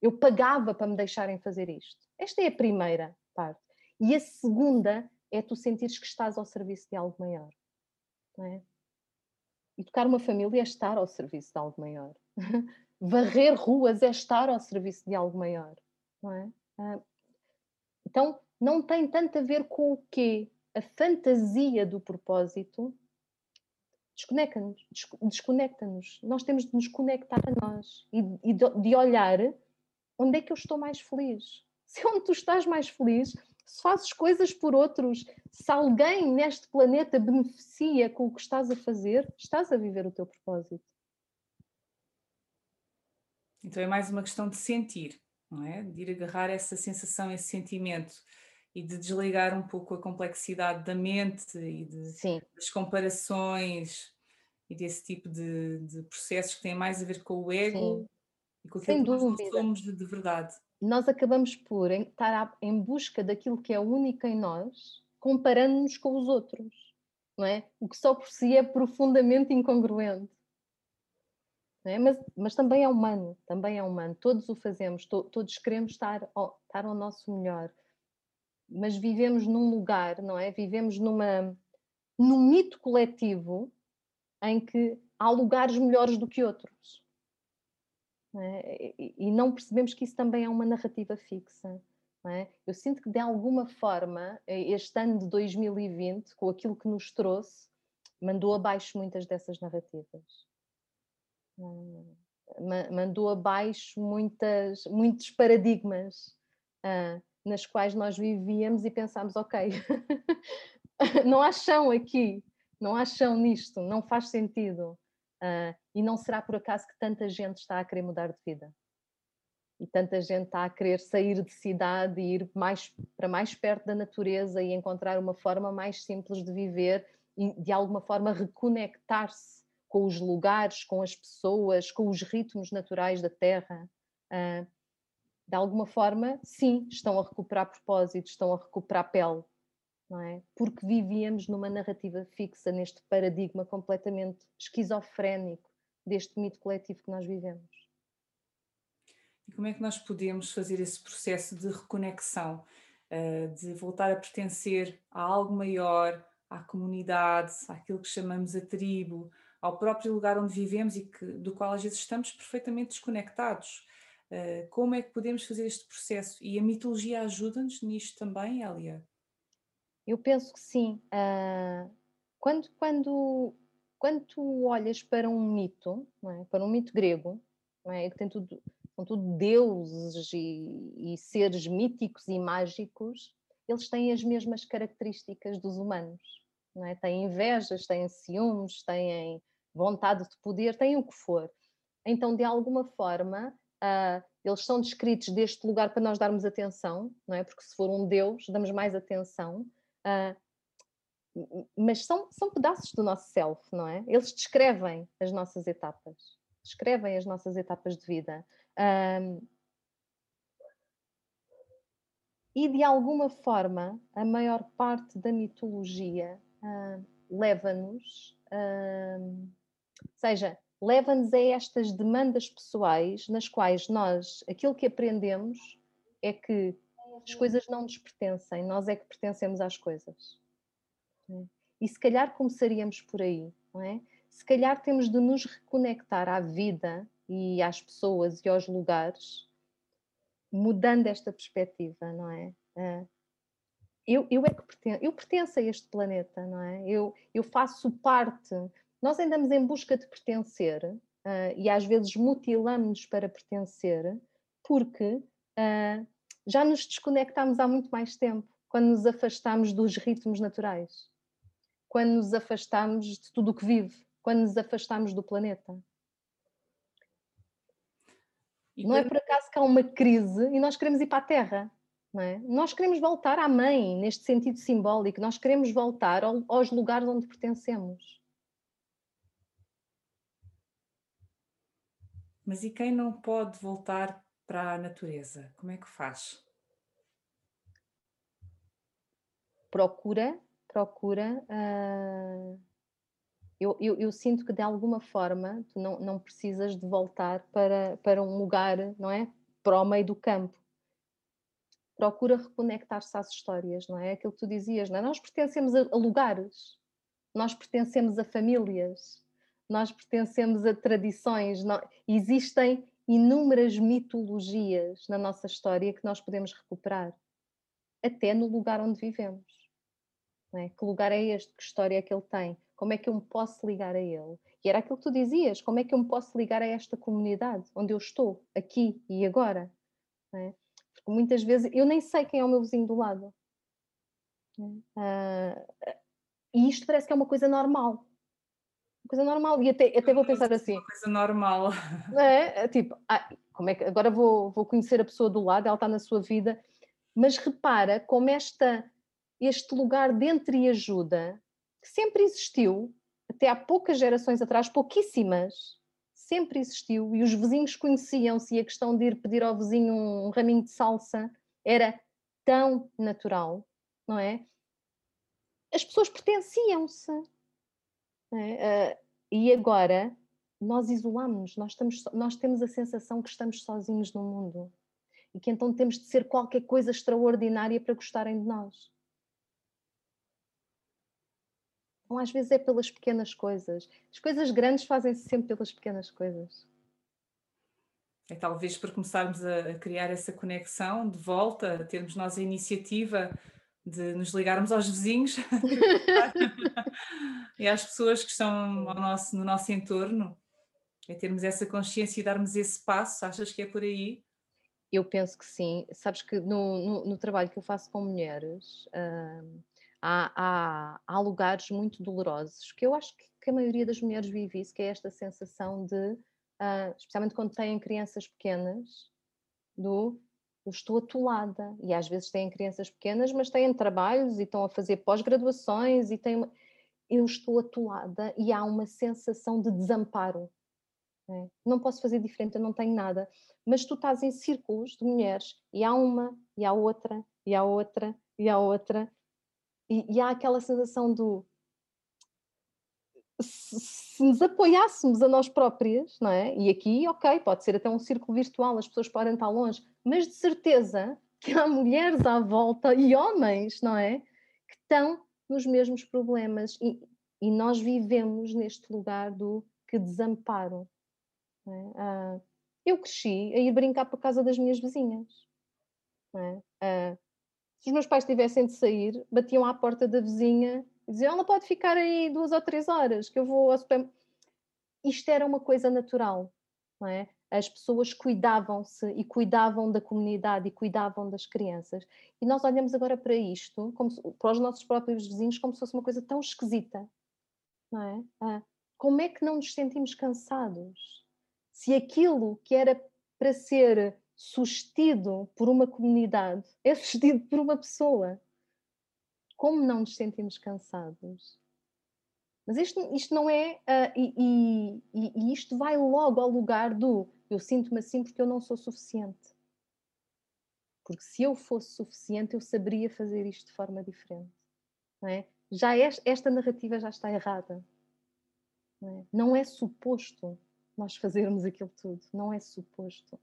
Eu pagava para me deixarem fazer isto. Esta é a primeira parte. E a segunda é tu sentires que estás ao serviço de algo maior. É? Educar uma família é estar ao serviço de algo maior. <laughs> Varrer ruas é estar ao serviço de algo maior. Não é? Ah, então, não tem tanto a ver com o quê? A fantasia do propósito desconecta-nos. Desconecta nós temos de nos conectar a nós e, e de olhar onde é que eu estou mais feliz. <laughs> Se onde tu estás mais feliz, se fazes coisas por outros, se alguém neste planeta beneficia com o que estás a fazer, estás a viver o teu propósito. Então é mais uma questão de sentir, não é? De ir agarrar essa sensação, esse sentimento e de desligar um pouco a complexidade da mente e de, das comparações e desse tipo de, de, processos que têm mais a ver com o ego Sim. e com aquilo Sem que nós somos de, de verdade nós acabamos por estar em busca daquilo que é único em nós, comparando-nos com os outros, não é? O que só por si é profundamente incongruente. É? Mas, mas, também é humano, também é humano, todos o fazemos, to, todos queremos estar ao, estar ao nosso melhor, mas vivemos num lugar, não é? Vivemos numa, num mito coletivo em que há lugares melhores do que outros. É? E não percebemos que isso também é uma narrativa fixa. É? Eu sinto que de alguma forma este ano de 2020, com aquilo que nos trouxe, mandou abaixo muitas dessas narrativas. Mandou abaixo muitas, muitos paradigmas uh, nas quais nós vivíamos e pensámos, ok, <laughs> não há chão aqui, não há chão nisto, não faz sentido. Uh, e não será por acaso que tanta gente está a querer mudar de vida e tanta gente está a querer sair de cidade e ir mais, para mais perto da natureza e encontrar uma forma mais simples de viver e de alguma forma reconectar-se com os lugares, com as pessoas, com os ritmos naturais da terra. Uh, de alguma forma, sim, estão a recuperar propósitos, estão a recuperar pele, não é? Porque vivíamos numa narrativa fixa, neste paradigma completamente esquizofrénico deste mito coletivo que nós vivemos. E como é que nós podemos fazer esse processo de reconexão, eh, de voltar a pertencer a algo maior, à comunidade, àquilo que chamamos a tribo, ao próprio lugar onde vivemos e que, do qual às vezes estamos perfeitamente desconectados? Eh, como é que podemos fazer este processo? E a mitologia ajuda-nos nisto também, Elia? Eu penso que sim. Uh, quando, quando, quando tu olhas para um mito, é? para um mito grego, é? que tem tudo, são tudo deuses e, e, seres míticos e mágicos, eles têm as mesmas características dos humanos. É? Têm invejas, têm ciúmes, têm vontade de poder, têm o que for. Então, de alguma forma, uh, eles são descritos deste lugar para nós darmos atenção, não é? Porque se for um Deus, damos mais atenção. Uh, mas são, são pedaços do nosso self, não é? Eles descrevem as nossas etapas, descrevem as nossas etapas de vida. Um, e de alguma forma, a maior parte da mitologia leva-nos, uh, seja, leva-nos a estas demandas pessoais nas quais nós, aquilo que aprendemos é que as coisas não nos pertencem, nós é que pertencemos às coisas. É? E se calhar começaríamos por aí, não é? Se calhar temos de nos reconectar à vida e às pessoas e aos lugares, mudando esta perspectiva, não é? é. Eu, eu é que pertenço, eu pertenço a este planeta, não é? Eu, eu faço parte. Nós andamos em busca de pertencer uh, e às vezes mutilamos-nos para pertencer porque uh, já nos desconectámos há muito mais tempo, quando nos afastámos dos ritmos naturais, quando nos afastámos de tudo o que vive, quando nos afastámos do planeta. E não é por acaso que há uma crise e nós queremos ir para a Terra. É? Nós queremos voltar à mãe, neste sentido simbólico, nós queremos voltar ao, aos lugares onde pertencemos. Mas e quem não pode voltar para a natureza? Como é que faz? Procura, procura. Uh, eu, eu, eu, sinto que de alguma forma tu não, não precisas de voltar para, para um lugar, não é? Para o meio do campo. Procura reconectar-se às histórias, não é? Aquilo que tu dizias, não é? Nós pertencemos a, lugares, nós pertencemos a famílias, nós pertencemos a tradições, não, existem inúmeras mitologias na nossa história que nós podemos recuperar, até no lugar onde vivemos. É? Que lugar é este? Que história é que ele tem? Como é que eu me posso ligar a ele? E era aquilo que tu dizias: como é que eu me posso ligar a esta comunidade onde eu estou, aqui e agora? É? Porque muitas vezes eu nem sei quem é o meu vizinho do lado. Uh, e isto parece que é uma coisa normal coisa normal. E até, até vou pensar assim. Uma coisa normal. É, é tipo, ah, como é que agora vou, vou conhecer a pessoa do lado, ela está na sua vida, mas repara como esta, este lugar de entreajuda que sempre existiu, até há poucas gerações atrás, pouquíssimas, sempre existiu, e os vizinhos conheciam-se, e a questão de ir pedir ao vizinho um raminho de salsa era tão natural, não é? As pessoas pertenciam-se é? Uh, e agora nós isolamos, nós, nós temos a sensação que estamos sozinhos no mundo e que então temos de ser qualquer coisa extraordinária para gostarem de nós. Então, às vezes é pelas pequenas coisas. As coisas grandes fazem-se sempre pelas pequenas coisas. É talvez para começarmos a criar essa conexão de volta, termos nós a iniciativa de nos ligarmos aos vizinhos <laughs> e às pessoas que estão nosso, no nosso entorno, é termos essa consciência e darmos esse passo. Achas que é por aí? Eu penso que sim. Sabes que no, no, no trabalho que eu faço com mulheres uh, há, há, há, lugares muito dolorosos que eu acho que, que, a maioria das mulheres vive isso, que é esta sensação de, uh, especialmente quando têm crianças pequenas, do eu estou atolada. E às vezes têm crianças pequenas, mas têm trabalhos e estão a fazer pós-graduações e têm. Eu estou atolada e há uma sensação de desamparo. Não, é? não posso fazer diferente, eu não tenho nada. Mas tu estás em círculos de mulheres e há uma, e há outra, e há outra, e há outra, e, e há aquela sensação do se nos apoiássemos a nós próprias, não é? E aqui, ok, pode ser até um círculo virtual, as pessoas podem estar longe, mas de certeza que há mulheres à volta e homens, não é? Que estão nos mesmos problemas e, e nós vivemos neste lugar do que desamparo. É? Ah, eu cresci a ir brincar para casa das minhas vizinhas. É? Ah, se os meus pais tivessem de sair, batiam à porta da vizinha dizer, ela pode ficar aí duas ou três horas, que eu vou ao supermercado. Isto era uma coisa natural, não é? As pessoas cuidavam-se e cuidavam da comunidade e cuidavam das crianças. E nós olhamos agora para isto, se, para os nossos próprios vizinhos, como se fosse uma coisa tão esquisita, não é? Ah, como é que não nos sentimos cansados? Se aquilo que era para ser sustido por uma comunidade é <laughs> sustido por uma pessoa como não nos sentimos cansados? Mas isto, isto não é. Uh, e, e, e isto vai logo ao lugar do eu sinto-me assim porque eu não sou suficiente. Porque se eu fosse suficiente, eu saberia fazer isto de forma diferente. Não é? Já é, esta narrativa já está errada. Não é? não é suposto nós fazermos aquilo tudo. Não é suposto.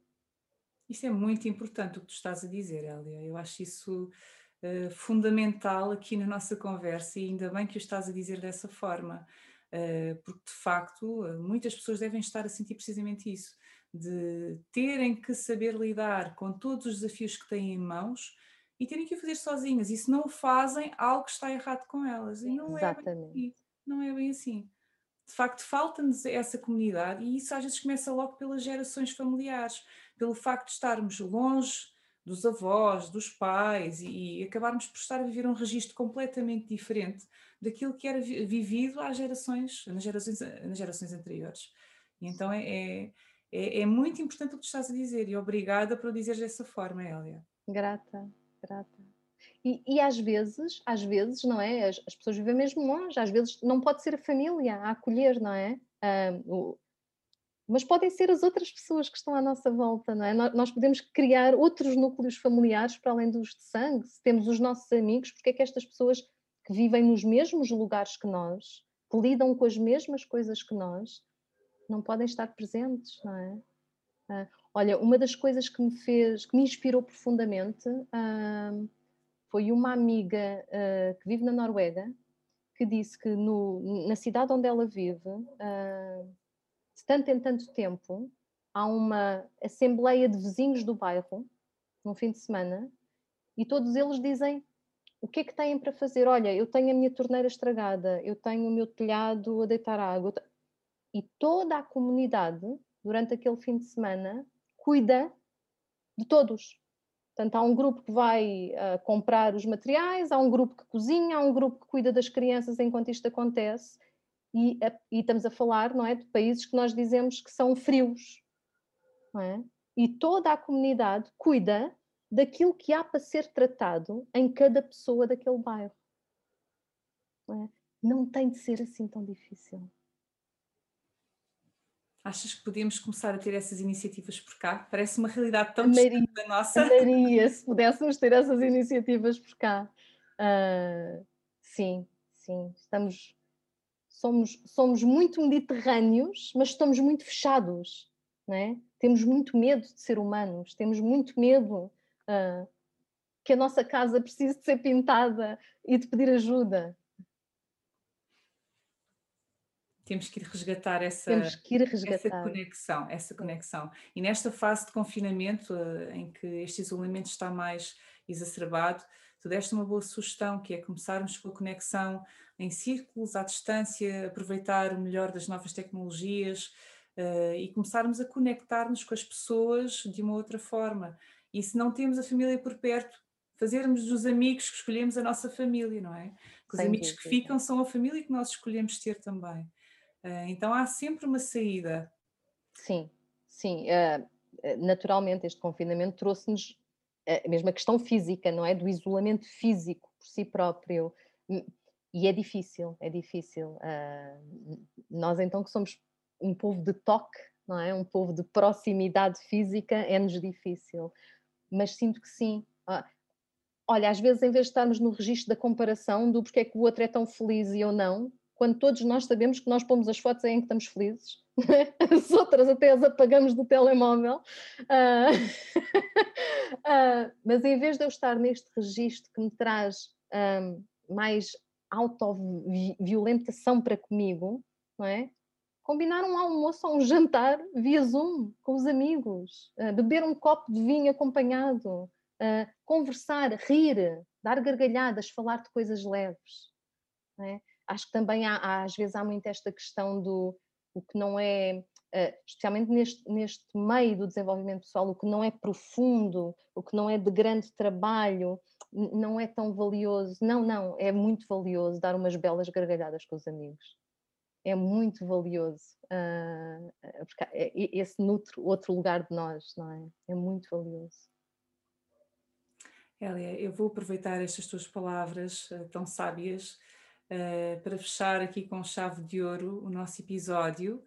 Isso é muito importante o que tu estás a dizer, Elia. Eu acho isso uh, fundamental aqui na nossa conversa e ainda bem que o estás a dizer dessa forma, uh, porque de facto uh, muitas pessoas devem estar a sentir precisamente isso, de terem que saber lidar com todos os desafios que têm em mãos e terem que o fazer sozinhas, e se não o fazem, algo está errado com elas. E não Exatamente. é bem assim. Não é bem assim. De facto, falta-nos essa comunidade, e isso às vezes começa logo pelas gerações familiares, pelo facto de estarmos longe dos avós, dos pais, e, e acabarmos por estar a viver um registro completamente diferente daquilo que era vivido às gerações, nas gerações, nas gerações anteriores. E então é, é, é, é muito importante o que tu estás a dizer, e obrigada por o dizeres dessa forma, Hélia. Grata. grata. E, e, às vezes, às vezes, não é? As, as, pessoas vivem mesmo longe, às vezes não pode ser a família a acolher, não é? o, mas podem ser as outras pessoas que estão à nossa volta, não é? Nós podemos criar outros núcleos familiares para além dos de sangue. Se temos os nossos amigos, porque é que estas pessoas que vivem nos mesmos lugares que nós, que lidam com as mesmas coisas que nós, não podem estar presentes, não é? Uh, olha, uma das coisas que me fez, que me inspirou profundamente, uh, foi uma amiga uh, que vive na Noruega que disse que no, na cidade onde ela vive, de tanto em tanto tempo, há uma assembleia de vizinhos do bairro, num fim de semana, e todos eles dizem o que é que têm para fazer? Olha, eu tenho a minha torneira estragada, eu tenho o meu telhado a deitar água. E toda a comunidade, durante aquele fim de semana, cuida de todos. Portanto, há um grupo que vai uh, comprar os materiais, há um grupo que cozinha, há um grupo que cuida das crianças enquanto isto acontece, e, e, estamos a falar não é, de países que nós dizemos que são frios. É? E toda a comunidade cuida daquilo que há para ser tratado em cada pessoa daquele bairro. Não, é? não tem de ser assim tão difícil. Achas que podíamos começar a ter essas iniciativas por cá? Parece uma realidade tão Maria, distante da nossa. Maria, se pudéssemos ter essas iniciativas por cá. Uh, sim, sim. Estamos somos, somos muito mediterrâneos, mas estamos muito fechados, é? temos muito medo de ser humanos, temos muito medo uh, que a nossa casa precise de ser pintada e de pedir ajuda. Temos que ir resgatar essa, ir resgatar. essa conexão, essa conexão. E nesta fase de confinamento, uh, em que este isolamento está mais exacerbado, tu deste uma boa sugestão, que é começarmos com a conexão em círculos, à distância, aproveitar o melhor das novas tecnologias uh, e começarmos a conectar-nos com as pessoas de uma outra forma. E se não temos a família por perto, fazermos dos amigos que escolhemos a nossa família, não é? os Sem amigos que ficam são a família que nós escolhemos ter também. Uh, então há sempre uma saída. Sim, sim. Uh, naturalmente, este confinamento trouxe-nos a mesma questão física, não é? Do isolamento físico por si próprio. Hum, e é difícil, é difícil. Uh, nós então que somos um povo de toque, não é? Um povo de proximidade física, é-nos difícil. Mas sinto que sim. Uh, olha, às vezes em vez de estarmos no registro da comparação do porque é que o outro é tão feliz e eu não, quando todos nós sabemos que nós pomos as fotos em que estamos felizes, <laughs> as outras até as apagamos do telemóvel. Uh, <laughs> uh, mas em vez de eu estar neste registro que me traz mais autoviolentação para comigo, não é? Combinar um almoço ou um jantar via Zoom com os amigos, uh, beber um copo de vinho acompanhado, conversar, rir, dar gargalhadas, falar de coisas leves. É? Acho que também há, há, às vezes há muito esta questão do o que não é, especialmente neste, neste meio do desenvolvimento pessoal, o que não é profundo, o que não é de grande trabalho, não é tão valioso. Não, não, é muito valioso dar umas belas gargalhadas com os amigos. É muito valioso, uh, porque esse nutre outro lugar de nós, não é? É muito valioso. Elia, eu vou aproveitar estas tuas palavras uh, tão sábias para fechar aqui com chave de ouro o nosso episódio,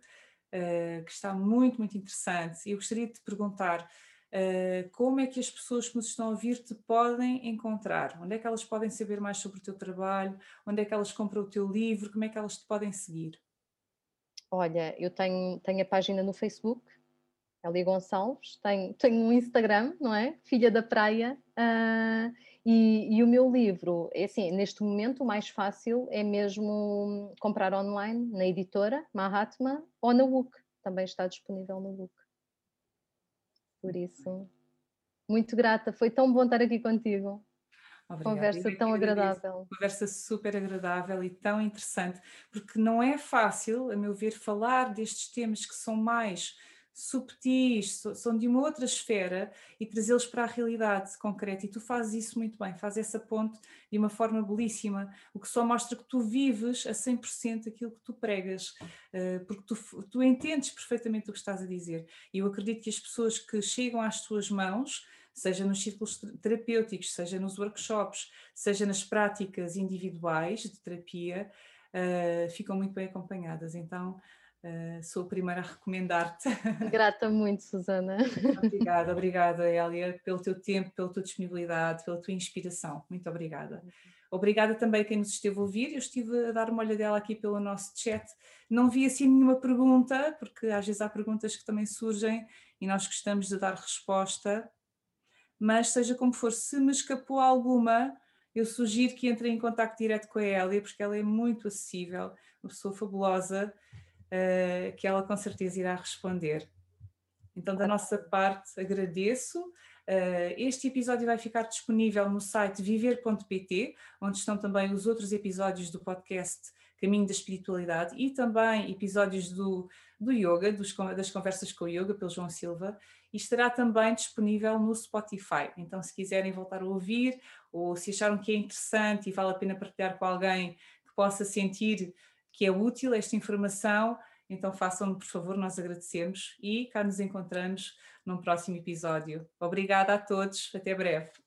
uh, que está muito, muito interessante. E eu gostaria de te perguntar uh, como é que as pessoas que nos estão a ouvir te podem encontrar? Onde é que elas podem saber mais sobre o teu trabalho? Onde é que elas compram o teu livro? Como é que elas te podem seguir? Olha, eu tenho, tenho a página no Facebook, Elia Gonçalves, tenho, tenho um Instagram, não é? Filha da Praia, uh, e, e, o meu livro, é assim, neste momento o mais fácil é mesmo comprar online na editora Mahatma ou na WUC, também está disponível no WUC. Por isso, muito grata, foi tão bom estar aqui contigo. Obrigada. Conversa tão agradável. Conversa super agradável e tão interessante, porque não é fácil, a meu ver, falar destes temas que são mais subtis, são de uma outra esfera e trazê-los para a realidade concreta. E tu fazes isso muito bem, fazes essa ponte de uma forma belíssima, o que só mostra que tu vives a 100% aquilo que tu pregas, eh, porque tu, tu entendes perfeitamente o que estás a dizer. E eu acredito que as pessoas que chegam às tuas mãos seja nos círculos terapêuticos, seja nos workshops, seja nas práticas individuais de terapia, uh, ficam muito bem acompanhadas. Então, Uh, sou a primeira a recomendar-te. <laughs> Grata muito, Susana. Obrigada, <laughs> obrigada, Elia, pelo teu tempo, pela tua disponibilidade, pela tua inspiração. Muito obrigada. Obrigada também a quem nos esteve a ouvir. Eu estive a dar uma olhadela aqui pelo nosso chat. Não vi assim nenhuma pergunta, porque às vezes há perguntas que também surgem e nós gostamos de dar resposta. Mas seja como for, se me escapou alguma, eu sugiro que entrem em contato direto com a Elia, porque ela é muito acessível, uma pessoa fabulosa uh, que ela com certeza irá responder. Então, da nossa parte, agradeço. Uh, este episódio vai ficar disponível no site viver.pt, onde estão também os outros episódios do podcast Caminho da Espiritualidade e também episódios do, do Yoga, dos, das conversas com o Yoga, pelo João Silva, e estará também disponível no Spotify. Então, se quiserem voltar a ouvir, ou se acharam que é interessante e vale a pena partilhar com alguém que possa sentir que é útil esta informação, então façam por favor, nós agradecemos e cá nos encontramos num próximo episódio. Obrigada a todos, até breve.